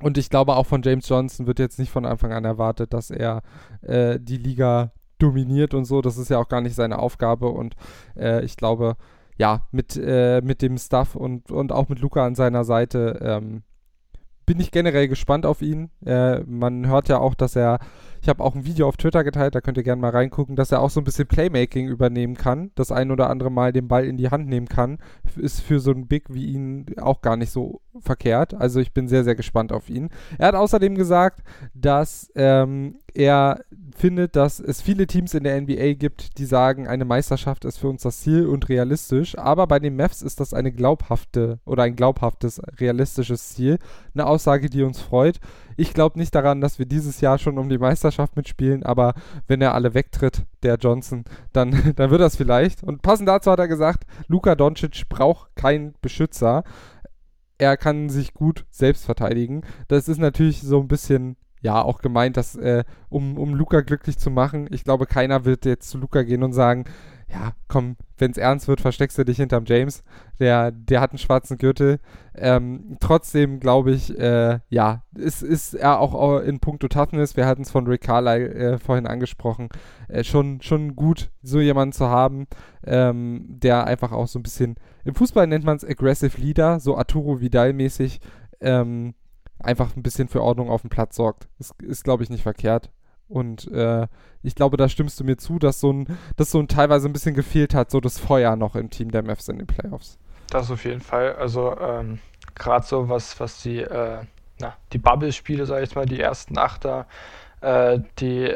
Und ich glaube auch von James Johnson wird jetzt nicht von Anfang an erwartet, dass er äh, die Liga dominiert und so. Das ist ja auch gar nicht seine Aufgabe. Und äh, ich glaube, ja, mit, äh, mit dem Stuff und, und auch mit Luca an seiner Seite ähm, bin ich generell gespannt auf ihn. Äh, man hört ja auch, dass er, ich habe auch ein Video auf Twitter geteilt, da könnt ihr gerne mal reingucken, dass er auch so ein bisschen Playmaking übernehmen kann, das ein oder andere Mal den Ball in die Hand nehmen kann. Ist für so einen Big wie ihn auch gar nicht so verkehrt. Also ich bin sehr, sehr gespannt auf ihn. Er hat außerdem gesagt, dass ähm, er findet, dass es viele Teams in der NBA gibt, die sagen, eine Meisterschaft ist für uns das Ziel und realistisch. Aber bei den Mavs ist das eine glaubhafte oder ein glaubhaftes, realistisches Ziel. Eine Aussage, die uns freut. Ich glaube nicht daran, dass wir dieses Jahr schon um die Meisterschaft mitspielen, aber wenn er alle wegtritt, der Johnson, dann, dann wird das vielleicht. Und passend dazu hat er gesagt, Luka Doncic braucht keinen Beschützer. Er kann sich gut selbst verteidigen. Das ist natürlich so ein bisschen ja auch gemeint, dass äh, um, um Luca glücklich zu machen, ich glaube, keiner wird jetzt zu Luca gehen und sagen, ja, komm, wenn es ernst wird, versteckst du dich hinterm James. Der, der hat einen schwarzen Gürtel. Ähm, trotzdem glaube ich, äh, ja, ist, ist er auch in puncto Toughness, wir hatten es von Rick Carlyle äh, vorhin angesprochen, äh, schon, schon gut, so jemanden zu haben, ähm, der einfach auch so ein bisschen, im Fußball nennt man es Aggressive Leader, so Arturo Vidal-mäßig, ähm, einfach ein bisschen für Ordnung auf dem Platz sorgt. Das ist, glaube ich, nicht verkehrt. Und äh, ich glaube, da stimmst du mir zu, dass so ein, dass so ein teilweise ein bisschen gefehlt hat, so das Feuer noch im Team der Mavs in den Playoffs. Das auf jeden Fall. Also ähm, gerade so was, was die, äh, na, die Bubble-Spiele, sag ich mal, die ersten Achter, äh, die,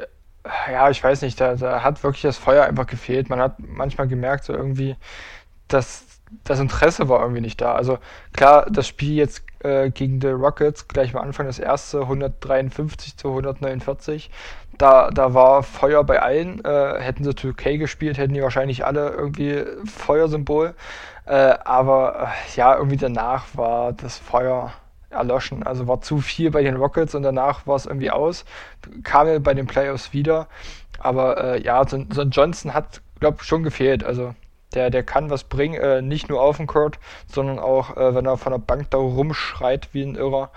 ja, ich weiß nicht, da, da hat wirklich das Feuer einfach gefehlt. Man hat manchmal gemerkt, so irgendwie, dass das Interesse war irgendwie nicht da. Also klar, das Spiel jetzt äh, gegen die Rockets, gleich am Anfang das erste, 153 zu 149, da, da war Feuer bei allen. Äh, hätten sie 2K gespielt, hätten die wahrscheinlich alle irgendwie Feuersymbol. Äh, aber äh, ja, irgendwie danach war das Feuer erloschen. Also war zu viel bei den Rockets und danach war es irgendwie aus. Kam ja bei den Playoffs wieder. Aber äh, ja, so, so ein Johnson hat, glaube schon gefehlt. Also der, der kann was bringen, äh, nicht nur auf dem Court, sondern auch, äh, wenn er von der Bank da rumschreit wie ein Irrer.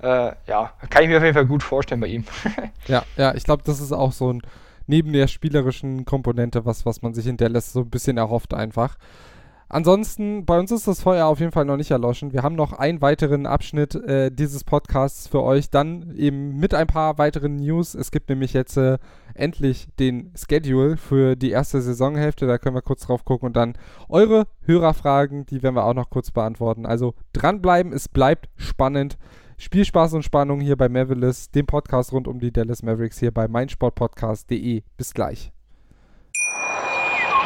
Äh, ja, kann ich mir auf jeden Fall gut vorstellen bei ihm. ja, ja, ich glaube, das ist auch so ein, neben der spielerischen Komponente, was, was man sich in Dallas so ein bisschen erhofft einfach. Ansonsten, bei uns ist das Feuer auf jeden Fall noch nicht erloschen. Wir haben noch einen weiteren Abschnitt äh, dieses Podcasts für euch, dann eben mit ein paar weiteren News. Es gibt nämlich jetzt äh, endlich den Schedule für die erste Saisonhälfte. Da können wir kurz drauf gucken und dann eure Hörerfragen, die werden wir auch noch kurz beantworten. Also dranbleiben, es bleibt spannend. Spielspaß und Spannung hier bei Mavericks, dem Podcast rund um die Dallas Mavericks hier bei meinsportpodcast.de. Bis gleich.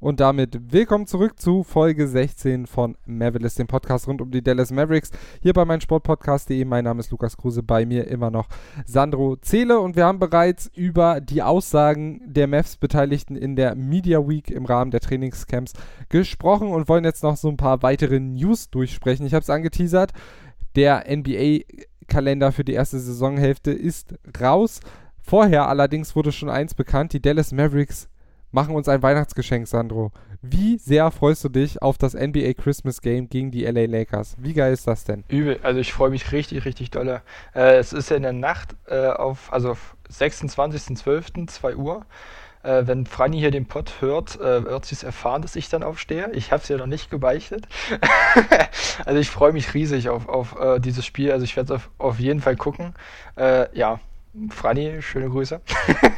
Und damit willkommen zurück zu Folge 16 von Mavericks, dem Podcast rund um die Dallas Mavericks. Hier bei meinsportpodcast.de. Mein Name ist Lukas Kruse, bei mir immer noch Sandro Zähle. Und wir haben bereits über die Aussagen der Mavs-Beteiligten in der Media Week im Rahmen der Trainingscamps gesprochen und wollen jetzt noch so ein paar weitere News durchsprechen. Ich habe es angeteasert. Der NBA-Kalender für die erste Saisonhälfte ist raus. Vorher allerdings wurde schon eins bekannt. Die Dallas Mavericks machen uns ein Weihnachtsgeschenk, Sandro. Wie sehr freust du dich auf das NBA Christmas Game gegen die LA Lakers? Wie geil ist das denn? Übel, also ich freue mich richtig, richtig dolle. Äh, es ist ja in der Nacht äh, auf, also 26.12., 2 Uhr. Äh, wenn Franny hier den Pod hört, äh, wird sie es erfahren, dass ich dann aufstehe. Ich habe es ja noch nicht gebeichtet. also ich freue mich riesig auf, auf äh, dieses Spiel. Also ich werde es auf, auf jeden Fall gucken. Äh, ja, Franny, schöne Grüße.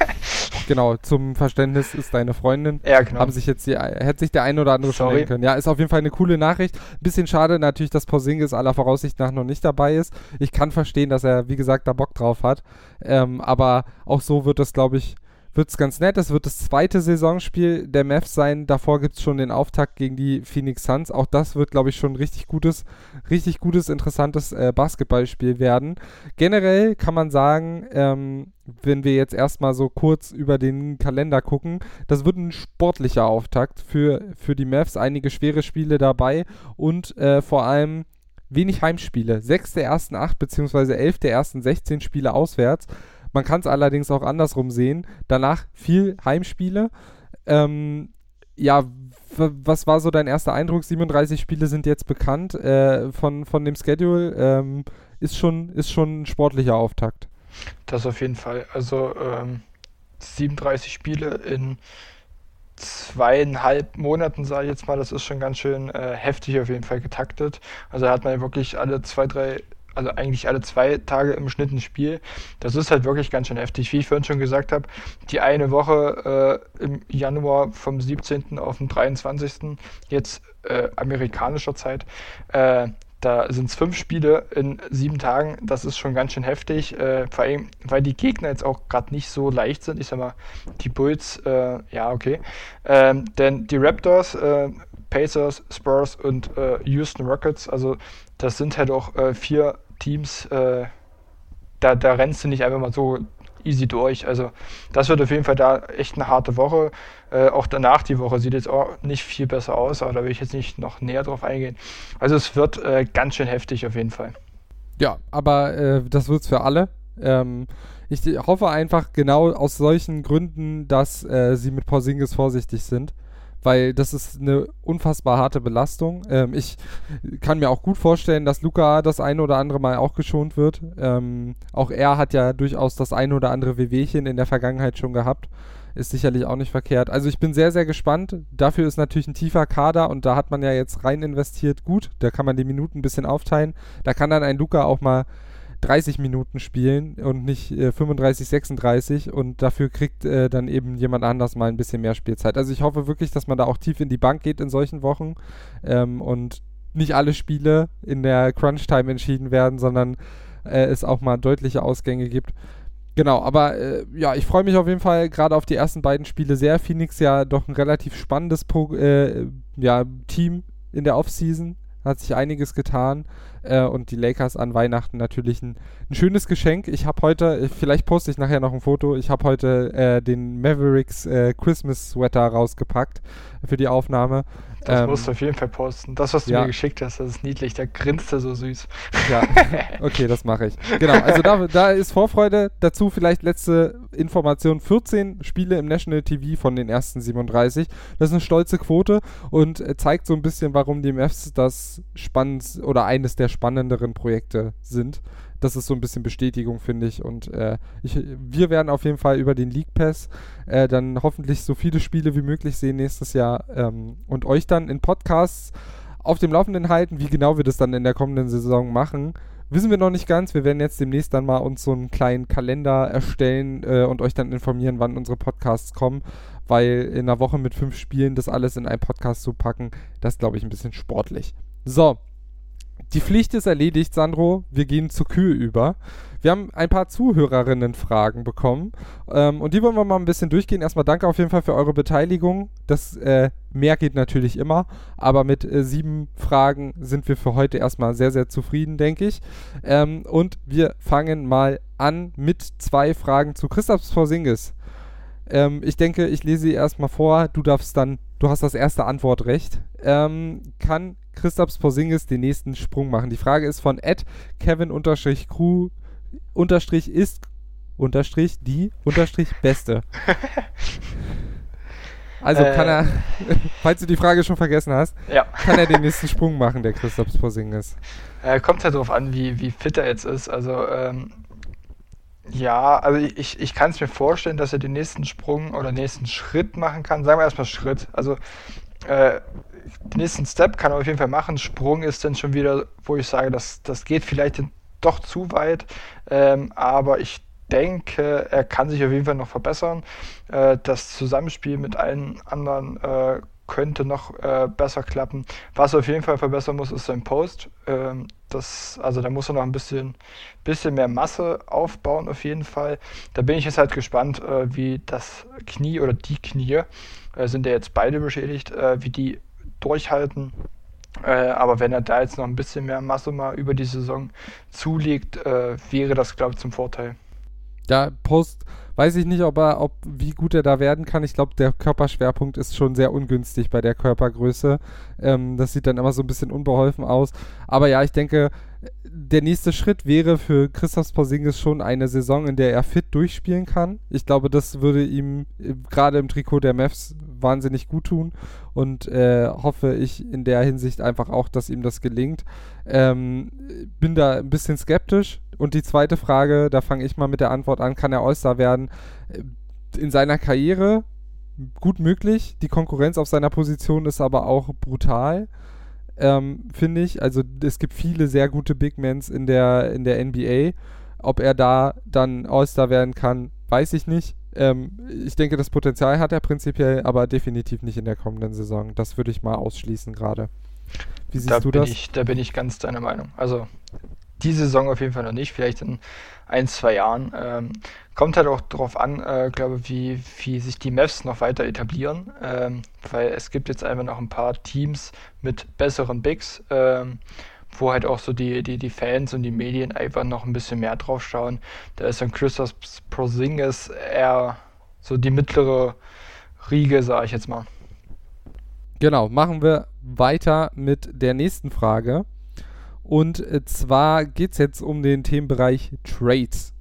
genau, zum Verständnis ist deine Freundin. Ja, genau. Haben sich jetzt die, hätte sich der eine oder andere Sorry. schon können. Ja, ist auf jeden Fall eine coole Nachricht. Bisschen schade natürlich, dass Porzingis aller Voraussicht nach noch nicht dabei ist. Ich kann verstehen, dass er, wie gesagt, da Bock drauf hat. Ähm, aber auch so wird das, glaube ich, wird es ganz nett. Es wird das zweite Saisonspiel der Mavs sein. Davor gibt es schon den Auftakt gegen die Phoenix Suns. Auch das wird, glaube ich, schon ein richtig gutes, richtig gutes, interessantes äh, Basketballspiel werden. Generell kann man sagen, ähm, wenn wir jetzt erstmal so kurz über den Kalender gucken, das wird ein sportlicher Auftakt für, für die Mavs. Einige schwere Spiele dabei und äh, vor allem wenig Heimspiele. Sechs der ersten acht beziehungsweise elf der ersten 16 Spiele auswärts. Man kann es allerdings auch andersrum sehen. Danach viel Heimspiele. Ähm, ja, was war so dein erster Eindruck? 37 Spiele sind jetzt bekannt äh, von, von dem Schedule. Ähm, ist, schon, ist schon ein sportlicher Auftakt. Das auf jeden Fall. Also ähm, 37 Spiele in zweieinhalb Monaten, sage ich jetzt mal, das ist schon ganz schön äh, heftig auf jeden Fall getaktet. Also hat man wirklich alle zwei, drei also eigentlich alle zwei Tage im Schnitt ein Spiel. Das ist halt wirklich ganz schön heftig. Wie ich vorhin schon gesagt habe, die eine Woche äh, im Januar vom 17. auf den 23. jetzt äh, amerikanischer Zeit. Äh, da sind es fünf Spiele in sieben Tagen. Das ist schon ganz schön heftig. Äh, vor allem, weil die Gegner jetzt auch gerade nicht so leicht sind. Ich sag mal, die Bulls, äh, ja, okay. Ähm, denn die Raptors, äh, Pacers, Spurs und äh, Houston Rockets, also das sind halt auch äh, vier Teams, äh, da, da rennst du nicht einfach mal so easy durch. Also das wird auf jeden Fall da echt eine harte Woche. Äh, auch danach die Woche sieht jetzt auch nicht viel besser aus, aber da will ich jetzt nicht noch näher drauf eingehen. Also es wird äh, ganz schön heftig auf jeden Fall. Ja, aber äh, das wird es für alle. Ähm, ich hoffe einfach genau aus solchen Gründen, dass äh, sie mit Porzingis vorsichtig sind weil das ist eine unfassbar harte Belastung. Ähm, ich kann mir auch gut vorstellen, dass Luca das eine oder andere Mal auch geschont wird. Ähm, auch er hat ja durchaus das eine oder andere Wehwehchen in der Vergangenheit schon gehabt. Ist sicherlich auch nicht verkehrt. Also ich bin sehr, sehr gespannt. Dafür ist natürlich ein tiefer Kader und da hat man ja jetzt rein investiert. Gut, da kann man die Minuten ein bisschen aufteilen. Da kann dann ein Luca auch mal 30 Minuten spielen und nicht äh, 35, 36 und dafür kriegt äh, dann eben jemand anders mal ein bisschen mehr Spielzeit. Also ich hoffe wirklich, dass man da auch tief in die Bank geht in solchen Wochen ähm, und nicht alle Spiele in der Crunch-Time entschieden werden, sondern äh, es auch mal deutliche Ausgänge gibt. Genau, aber äh, ja, ich freue mich auf jeden Fall gerade auf die ersten beiden Spiele sehr. Phoenix ja doch ein relativ spannendes Pro äh, ja, Team in der Offseason. Hat sich einiges getan. Äh, und die Lakers an Weihnachten natürlich ein, ein schönes Geschenk. Ich habe heute, äh, vielleicht poste ich nachher noch ein Foto, ich habe heute äh, den Mavericks äh, Christmas Sweater rausgepackt für die Aufnahme. Das ähm, musst du auf jeden Fall posten. Das, was du ja. mir geschickt hast, das ist niedlich. Da grinst er so süß. Ja, okay, das mache ich. Genau, also da, da ist Vorfreude. Dazu vielleicht letzte Information. 14 Spiele im National TV von den ersten 37. Das ist eine stolze Quote und äh, zeigt so ein bisschen, warum die Mavs das spannend oder eines der spannenderen Projekte sind. Das ist so ein bisschen Bestätigung, finde ich. Und äh, ich, wir werden auf jeden Fall über den League Pass äh, dann hoffentlich so viele Spiele wie möglich sehen nächstes Jahr ähm, und euch dann in Podcasts auf dem Laufenden halten. Wie genau wir das dann in der kommenden Saison machen, wissen wir noch nicht ganz. Wir werden jetzt demnächst dann mal uns so einen kleinen Kalender erstellen äh, und euch dann informieren, wann unsere Podcasts kommen, weil in einer Woche mit fünf Spielen das alles in einen Podcast zu packen, das glaube ich ein bisschen sportlich. So, die Pflicht ist erledigt, Sandro. Wir gehen zur Kühe über. Wir haben ein paar Zuhörerinnen-Fragen bekommen ähm, und die wollen wir mal ein bisschen durchgehen. Erstmal danke auf jeden Fall für eure Beteiligung. Das äh, mehr geht natürlich immer, aber mit äh, sieben Fragen sind wir für heute erstmal sehr, sehr zufrieden, denke ich. Ähm, und wir fangen mal an mit zwei Fragen zu Christoph Porzingis. Ähm, ich denke, ich lese sie erstmal vor. Du darfst dann, du hast das erste Antwortrecht. Ähm, kann Christoph Porzingis den nächsten Sprung machen? Die Frage ist von Ed Kevin Crew unterstrich ist unterstrich die unterstrich beste. Also äh, kann er, falls du die Frage schon vergessen hast, ja. kann er den nächsten Sprung machen, der Christoph Porzingis. Äh, kommt halt darauf an, wie, wie fit er jetzt ist. Also ähm, ja, also ich, ich kann es mir vorstellen, dass er den nächsten Sprung oder nächsten Schritt machen kann. Sagen wir erstmal Schritt. Also äh, nächsten Step kann er auf jeden Fall machen. Sprung ist dann schon wieder, wo ich sage, das, das geht vielleicht doch zu weit. Ähm, aber ich denke, er kann sich auf jeden Fall noch verbessern. Äh, das Zusammenspiel mit allen anderen äh, könnte noch äh, besser klappen. Was er auf jeden Fall verbessern muss, ist sein Post. Ähm, das, also da muss er noch ein bisschen, bisschen mehr Masse aufbauen, auf jeden Fall. Da bin ich jetzt halt gespannt, äh, wie das Knie oder die Knie, äh, sind ja jetzt beide beschädigt, äh, wie die durchhalten. Äh, aber wenn er da jetzt noch ein bisschen mehr Masse mal über die Saison zulegt, äh, wäre das, glaube ich, zum Vorteil. Ja, Post weiß ich nicht, ob er, ob, wie gut er da werden kann. Ich glaube, der Körperschwerpunkt ist schon sehr ungünstig bei der Körpergröße. Ähm, das sieht dann immer so ein bisschen unbeholfen aus. Aber ja, ich denke, der nächste Schritt wäre für Christoph Porzingis schon eine Saison, in der er fit durchspielen kann. Ich glaube, das würde ihm äh, gerade im Trikot der Mavs wahnsinnig gut tun und äh, hoffe ich in der Hinsicht einfach auch, dass ihm das gelingt. Ähm, bin da ein bisschen skeptisch, und die zweite Frage, da fange ich mal mit der Antwort an, kann er All-Star werden? Äh, in seiner Karriere gut möglich. Die Konkurrenz auf seiner Position ist aber auch brutal. Ähm, finde ich. Also es gibt viele sehr gute Big Mans in der, in der NBA. Ob er da dann All-Star werden kann, weiß ich nicht. Ähm, ich denke, das Potenzial hat er prinzipiell, aber definitiv nicht in der kommenden Saison. Das würde ich mal ausschließen gerade. Wie siehst da du das? Ich, da bin ich ganz deiner Meinung. Also diese Saison auf jeden Fall noch nicht, vielleicht in ein, zwei Jahren. Ähm, kommt halt auch darauf an, äh, glaube wie, wie sich die Mavs noch weiter etablieren, ähm, weil es gibt jetzt einfach noch ein paar Teams mit besseren Bigs, ähm, wo halt auch so die, die, die Fans und die Medien einfach noch ein bisschen mehr drauf schauen. Da ist dann Christoph Prozingis eher so die mittlere Riege, sage ich jetzt mal. Genau, machen wir weiter mit der nächsten Frage. Und äh, zwar geht es jetzt um den Themenbereich Trades.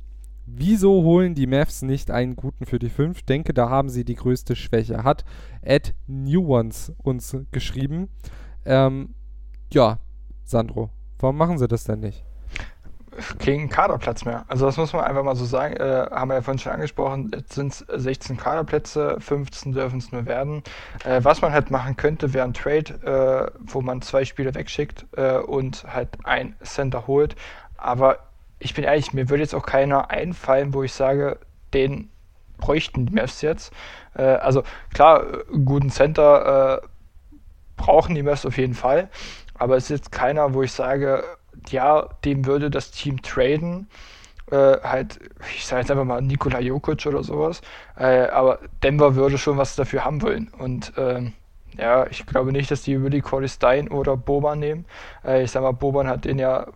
Wieso holen die Mavs nicht einen guten für die 5? Denke, da haben sie die größte Schwäche. Hat Ed New Ones uns geschrieben. Ähm, ja, Sandro, warum machen sie das denn nicht? Keinen Kaderplatz mehr. Also das muss man einfach mal so sagen. Äh, haben wir ja vorhin schon angesprochen. Jetzt sind es 16 Kaderplätze, 15 dürfen es nur werden. Äh, was man halt machen könnte, wäre ein Trade, äh, wo man zwei Spieler wegschickt äh, und halt ein Center holt. Aber ich bin ehrlich, mir würde jetzt auch keiner einfallen, wo ich sage, den bräuchten die Mavs jetzt. Äh, also klar, guten Center äh, brauchen die Mavs auf jeden Fall. Aber es ist jetzt keiner, wo ich sage, ja, dem würde das Team traden. Äh, halt, ich sage jetzt einfach mal Nikola Jokic oder sowas. Äh, aber Denver würde schon was dafür haben wollen. Und ähm, ja, ich glaube nicht, dass die Willie Corley Stein oder Boban nehmen. Äh, ich sag mal, Boban hat den ja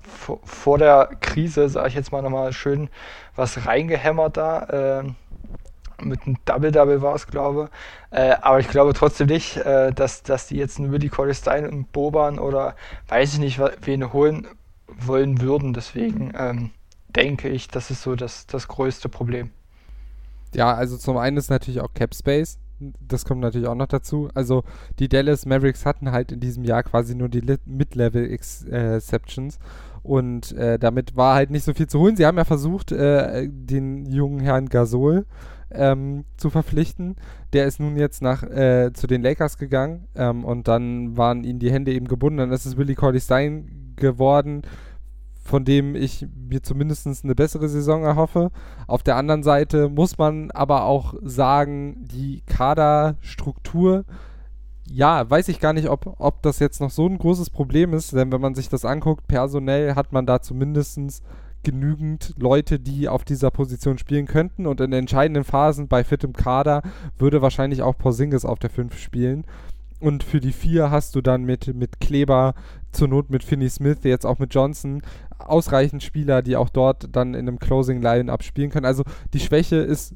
vor, der Krise, sage ich jetzt mal nochmal schön was reingehämmert da. Ähm, mit einem Double-Double war es, glaube äh, aber ich glaube trotzdem nicht, äh, dass, dass die jetzt einen Willie Corley Stein und Boban oder weiß ich nicht, wen holen wollen würden. Deswegen ähm, denke ich, das ist so das, das größte Problem. Ja, also zum einen ist natürlich auch Cap Space. Das kommt natürlich auch noch dazu. Also die Dallas Mavericks hatten halt in diesem Jahr quasi nur die Mid-Level Exceptions. Und äh, damit war halt nicht so viel zu holen. Sie haben ja versucht, äh, den jungen Herrn Gasol ähm, zu verpflichten. Der ist nun jetzt nach äh, zu den Lakers gegangen ähm, und dann waren ihnen die Hände eben gebunden. Dann ist es Willie Corley Stein geworden, von dem ich mir zumindest eine bessere Saison erhoffe. Auf der anderen Seite muss man aber auch sagen, die Kaderstruktur, ja, weiß ich gar nicht, ob, ob das jetzt noch so ein großes Problem ist, denn wenn man sich das anguckt, personell hat man da zumindest genügend Leute, die auf dieser Position spielen könnten und in entscheidenden Phasen bei fitem Kader würde wahrscheinlich auch Porzingis auf der 5 spielen. Und für die 4 hast du dann mit, mit Kleber, zur Not mit Finney Smith, jetzt auch mit Johnson, ausreichend Spieler, die auch dort dann in einem Closing Line-Up spielen können. Also die Schwäche ist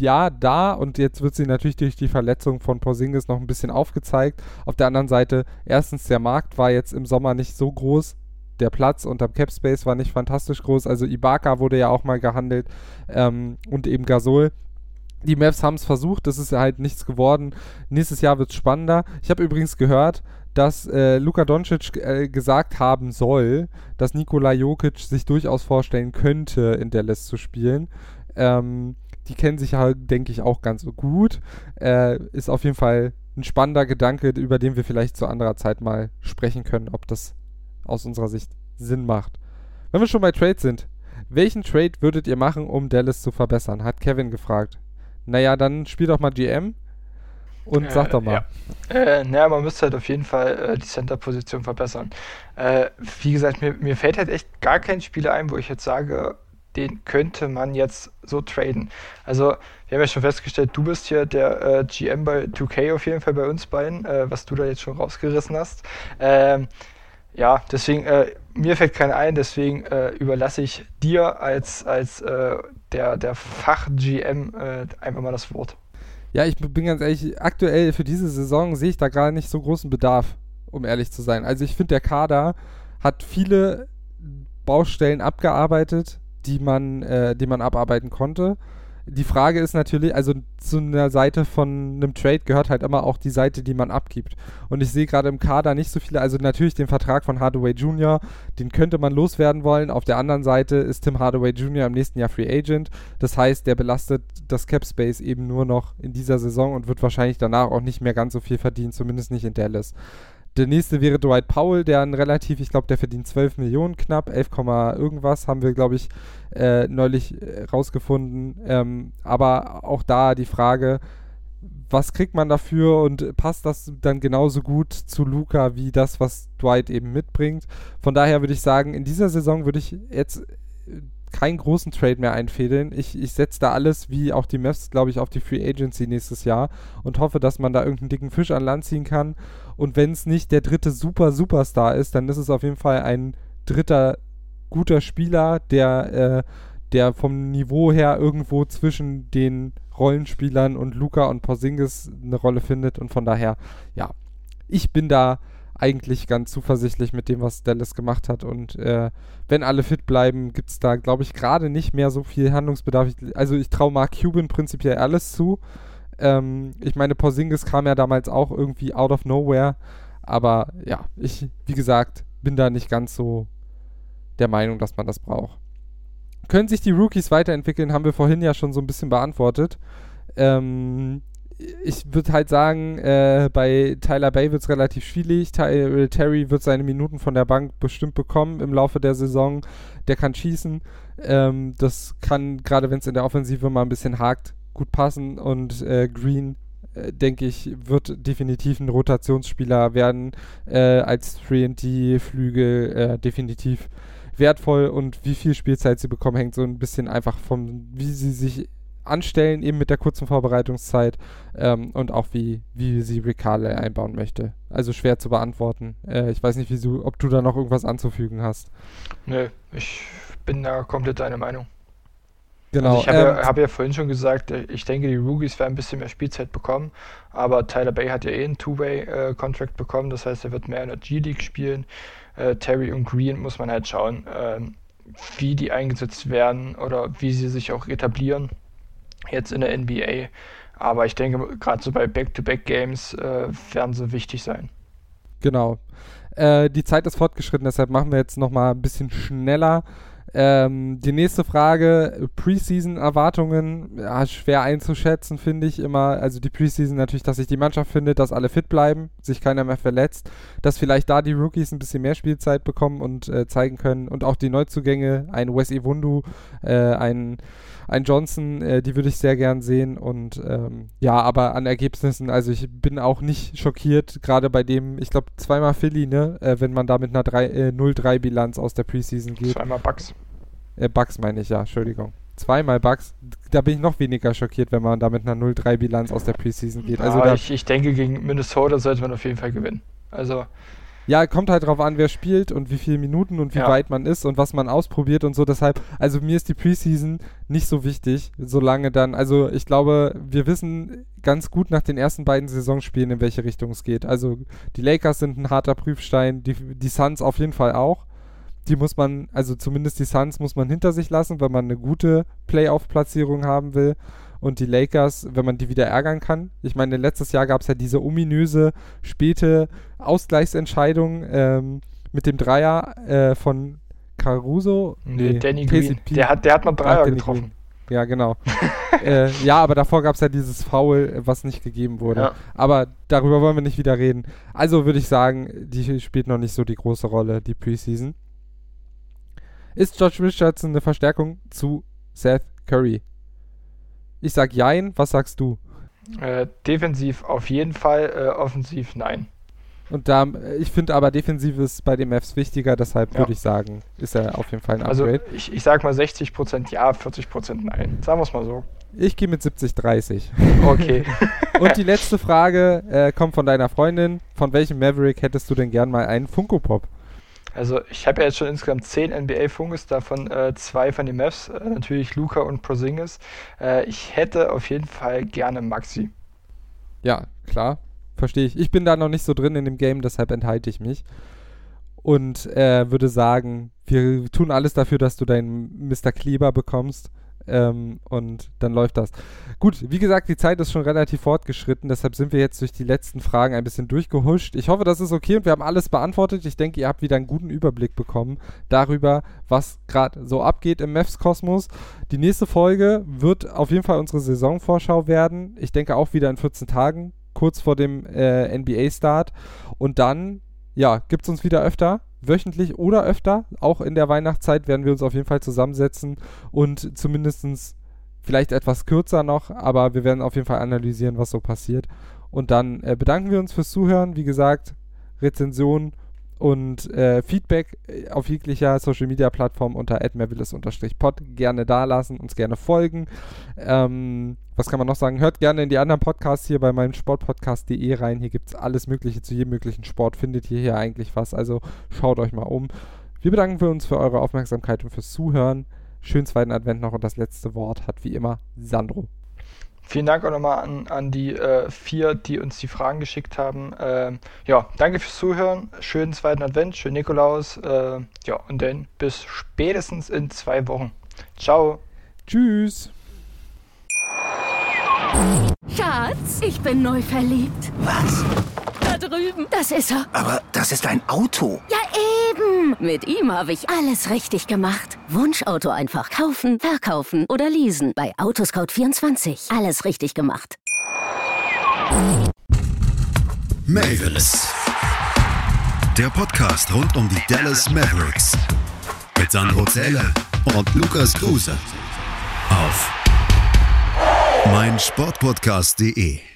ja da und jetzt wird sie natürlich durch die Verletzung von Porzingis noch ein bisschen aufgezeigt. Auf der anderen Seite, erstens, der Markt war jetzt im Sommer nicht so groß. Der Platz unterm Cap Space war nicht fantastisch groß. Also Ibaka wurde ja auch mal gehandelt ähm, und eben Gasol. Die Mavs haben es versucht, das ist halt nichts geworden. Nächstes Jahr wird es spannender. Ich habe übrigens gehört, dass äh, Luka Doncic äh, gesagt haben soll, dass Nikola Jokic sich durchaus vorstellen könnte, in Dallas zu spielen. Ähm, die kennen sich halt, denke ich, auch ganz gut. Äh, ist auf jeden Fall ein spannender Gedanke, über den wir vielleicht zu anderer Zeit mal sprechen können, ob das aus unserer Sicht Sinn macht. Wenn wir schon bei Trades sind, welchen Trade würdet ihr machen, um Dallas zu verbessern? Hat Kevin gefragt. Naja, dann spiel doch mal GM und äh, sag doch mal. Ja. Äh, naja, man müsste halt auf jeden Fall äh, die Center-Position verbessern. Äh, wie gesagt, mir, mir fällt halt echt gar kein Spieler ein, wo ich jetzt sage, den könnte man jetzt so traden. Also, wir haben ja schon festgestellt, du bist hier der äh, GM bei 2K auf jeden Fall bei uns beiden, äh, was du da jetzt schon rausgerissen hast. Ähm, ja, deswegen, äh, mir fällt keiner ein, deswegen äh, überlasse ich dir als, als äh, der, der Fach-GM einfach mal das Wort. Ja, ich bin ganz ehrlich, aktuell für diese Saison sehe ich da gar nicht so großen Bedarf, um ehrlich zu sein. Also ich finde, der Kader hat viele Baustellen abgearbeitet, die man, äh, die man abarbeiten konnte die Frage ist natürlich, also zu einer Seite von einem Trade gehört halt immer auch die Seite, die man abgibt. Und ich sehe gerade im Kader nicht so viele, also natürlich den Vertrag von Hardaway Jr., den könnte man loswerden wollen. Auf der anderen Seite ist Tim Hardaway Jr. im nächsten Jahr Free Agent. Das heißt, der belastet das Cap Space eben nur noch in dieser Saison und wird wahrscheinlich danach auch nicht mehr ganz so viel verdienen, zumindest nicht in Dallas. Der nächste wäre Dwight Powell, der ein relativ, ich glaube, der verdient 12 Millionen knapp, 11, irgendwas, haben wir, glaube ich, äh, neulich äh, rausgefunden. Ähm, aber auch da die Frage, was kriegt man dafür und passt das dann genauso gut zu Luca wie das, was Dwight eben mitbringt? Von daher würde ich sagen, in dieser Saison würde ich jetzt keinen großen Trade mehr einfädeln. Ich, ich setze da alles, wie auch die Mavs, glaube ich, auf die Free Agency nächstes Jahr und hoffe, dass man da irgendeinen dicken Fisch an Land ziehen kann. Und wenn es nicht der dritte Super Superstar ist, dann ist es auf jeden Fall ein dritter guter Spieler, der, äh, der vom Niveau her irgendwo zwischen den Rollenspielern und Luca und Porzingis eine Rolle findet. Und von daher, ja, ich bin da eigentlich ganz zuversichtlich mit dem, was Dallas gemacht hat. Und äh, wenn alle fit bleiben, gibt es da, glaube ich, gerade nicht mehr so viel Handlungsbedarf. Ich, also ich traue Mark Cuban prinzipiell alles zu. Ähm, ich meine, Porzingis kam ja damals auch irgendwie out of nowhere. Aber ja, ich, wie gesagt, bin da nicht ganz so der Meinung, dass man das braucht. Können sich die Rookies weiterentwickeln, haben wir vorhin ja schon so ein bisschen beantwortet. Ähm, ich würde halt sagen, äh, bei Tyler Bay wird es relativ schwierig. Ty äh, Terry wird seine Minuten von der Bank bestimmt bekommen im Laufe der Saison. Der kann schießen. Ähm, das kann, gerade wenn es in der Offensive mal ein bisschen hakt, gut passen. Und äh, Green, äh, denke ich, wird definitiv ein Rotationsspieler werden. Äh, als 3D-Flügel äh, definitiv wertvoll. Und wie viel Spielzeit sie bekommen, hängt so ein bisschen einfach vom, wie sie sich anstellen, eben mit der kurzen Vorbereitungszeit ähm, und auch wie, wie sie Ricale einbauen möchte. Also schwer zu beantworten. Äh, ich weiß nicht, wie du, ob du da noch irgendwas anzufügen hast. Nö, ich bin da komplett deiner Meinung. Genau. Also ich habe ähm, ja, hab ja, vorhin schon gesagt, äh, ich denke, die Rookies werden ein bisschen mehr Spielzeit bekommen, aber Tyler Bay hat ja eh einen Two-Way-Contract äh, bekommen, das heißt, er wird mehr in der G-League spielen. Äh, Terry und Green muss man halt schauen, ähm, wie die eingesetzt werden oder wie sie sich auch etablieren jetzt in der NBA. Aber ich denke, gerade so bei Back-to-Back-Games äh, werden sie wichtig sein. Genau. Äh, die Zeit ist fortgeschritten, deshalb machen wir jetzt nochmal ein bisschen schneller. Ähm, die nächste Frage, Preseason-Erwartungen, ja, schwer einzuschätzen, finde ich immer. Also die Preseason natürlich, dass sich die Mannschaft findet, dass alle fit bleiben, sich keiner mehr verletzt, dass vielleicht da die Rookies ein bisschen mehr Spielzeit bekommen und äh, zeigen können und auch die Neuzugänge, ein Wes Iwundu, äh, ein ein Johnson, äh, die würde ich sehr gern sehen. Und ähm, ja, aber an Ergebnissen, also ich bin auch nicht schockiert, gerade bei dem, ich glaube, zweimal Philly, ne? Äh, wenn man da mit einer äh, 0-3-Bilanz aus der Preseason geht. Zweimal Bucks. Äh, Bucks meine ich, ja, Entschuldigung. Zweimal Bucks, da bin ich noch weniger schockiert, wenn man da mit einer 0-3-Bilanz aus der Preseason geht. Also ja, ich, ich denke, gegen Minnesota sollte man auf jeden Fall gewinnen. Also ja, kommt halt drauf an, wer spielt und wie viele Minuten und wie ja. weit man ist und was man ausprobiert und so. Deshalb, also mir ist die Preseason nicht so wichtig, solange dann, also ich glaube, wir wissen ganz gut nach den ersten beiden Saisonspielen, in welche Richtung es geht. Also die Lakers sind ein harter Prüfstein, die, die Suns auf jeden Fall auch. Die muss man, also zumindest die Suns muss man hinter sich lassen, wenn man eine gute Playoff-Platzierung haben will und die Lakers, wenn man die wieder ärgern kann. Ich meine, letztes Jahr gab es ja diese ominöse späte Ausgleichsentscheidung ähm, mit dem Dreier äh, von Caruso. Nee, nee Danny Green. Der hat, der hat mal Dreier Ach, getroffen. Green. Ja, genau. äh, ja, aber davor gab es ja dieses Foul, was nicht gegeben wurde. Ja. Aber darüber wollen wir nicht wieder reden. Also würde ich sagen, die spielt noch nicht so die große Rolle, die Preseason. Ist George Richardson eine Verstärkung zu Seth Curry? Ich sag Jein, was sagst du? Äh, defensiv auf jeden Fall, äh, offensiv nein. Und da, ich finde aber defensiv ist bei den Mavs wichtiger, deshalb ja. würde ich sagen, ist er auf jeden Fall ein also, Upgrade. Also ich, ich sag mal 60% ja, 40% nein. Sagen wir es mal so. Ich gehe mit 70-30. Okay. Und die letzte Frage äh, kommt von deiner Freundin. Von welchem Maverick hättest du denn gern mal einen Funko Pop? Also ich habe ja jetzt schon insgesamt zehn NBA-Fungus, davon äh, zwei von den Mavs, äh, natürlich Luca und Prozingis. Äh, ich hätte auf jeden Fall gerne Maxi. Ja, klar, verstehe ich. Ich bin da noch nicht so drin in dem Game, deshalb enthalte ich mich. Und äh, würde sagen, wir tun alles dafür, dass du deinen Mr. Kleber bekommst. Ähm, und dann läuft das. Gut, wie gesagt, die Zeit ist schon relativ fortgeschritten, deshalb sind wir jetzt durch die letzten Fragen ein bisschen durchgehuscht. Ich hoffe, das ist okay und wir haben alles beantwortet. Ich denke, ihr habt wieder einen guten Überblick bekommen darüber, was gerade so abgeht im Mavs-Kosmos. Die nächste Folge wird auf jeden Fall unsere Saisonvorschau werden. Ich denke auch wieder in 14 Tagen kurz vor dem äh, NBA-Start. Und dann ja, gibt's uns wieder öfter, wöchentlich oder öfter. Auch in der Weihnachtszeit werden wir uns auf jeden Fall zusammensetzen und zumindestens vielleicht etwas kürzer noch, aber wir werden auf jeden Fall analysieren, was so passiert. Und dann äh, bedanken wir uns fürs Zuhören. Wie gesagt, Rezension und äh, Feedback äh, auf jeglicher Social Media Plattform unter admervilles-pod gerne da lassen, uns gerne folgen. Ähm, was kann man noch sagen? Hört gerne in die anderen Podcasts hier bei meinem Sportpodcast.de rein. Hier gibt es alles Mögliche zu jedem möglichen Sport. Findet ihr hier eigentlich was? Also schaut euch mal um. Wir bedanken uns für eure Aufmerksamkeit und fürs Zuhören. Schönen zweiten Advent noch und das letzte Wort hat wie immer Sandro. Vielen Dank auch nochmal an, an die äh, vier, die uns die Fragen geschickt haben. Ähm, ja, danke fürs Zuhören. Schönen zweiten Advent, schönen Nikolaus. Äh, ja, und dann bis spätestens in zwei Wochen. Ciao. Tschüss. Schatz, ich bin neu verliebt. Was? Da drüben. Das ist er. Aber das ist ein Auto. Ja, eben. Mit ihm habe ich alles richtig gemacht. Wunschauto einfach kaufen, verkaufen oder leasen. Bei Autoscout24. Alles richtig gemacht. Mavis. Der Podcast rund um die Dallas Mavericks. Mit Sandro Zähler und Lukas Kruse. Auf meinsportpodcast.de.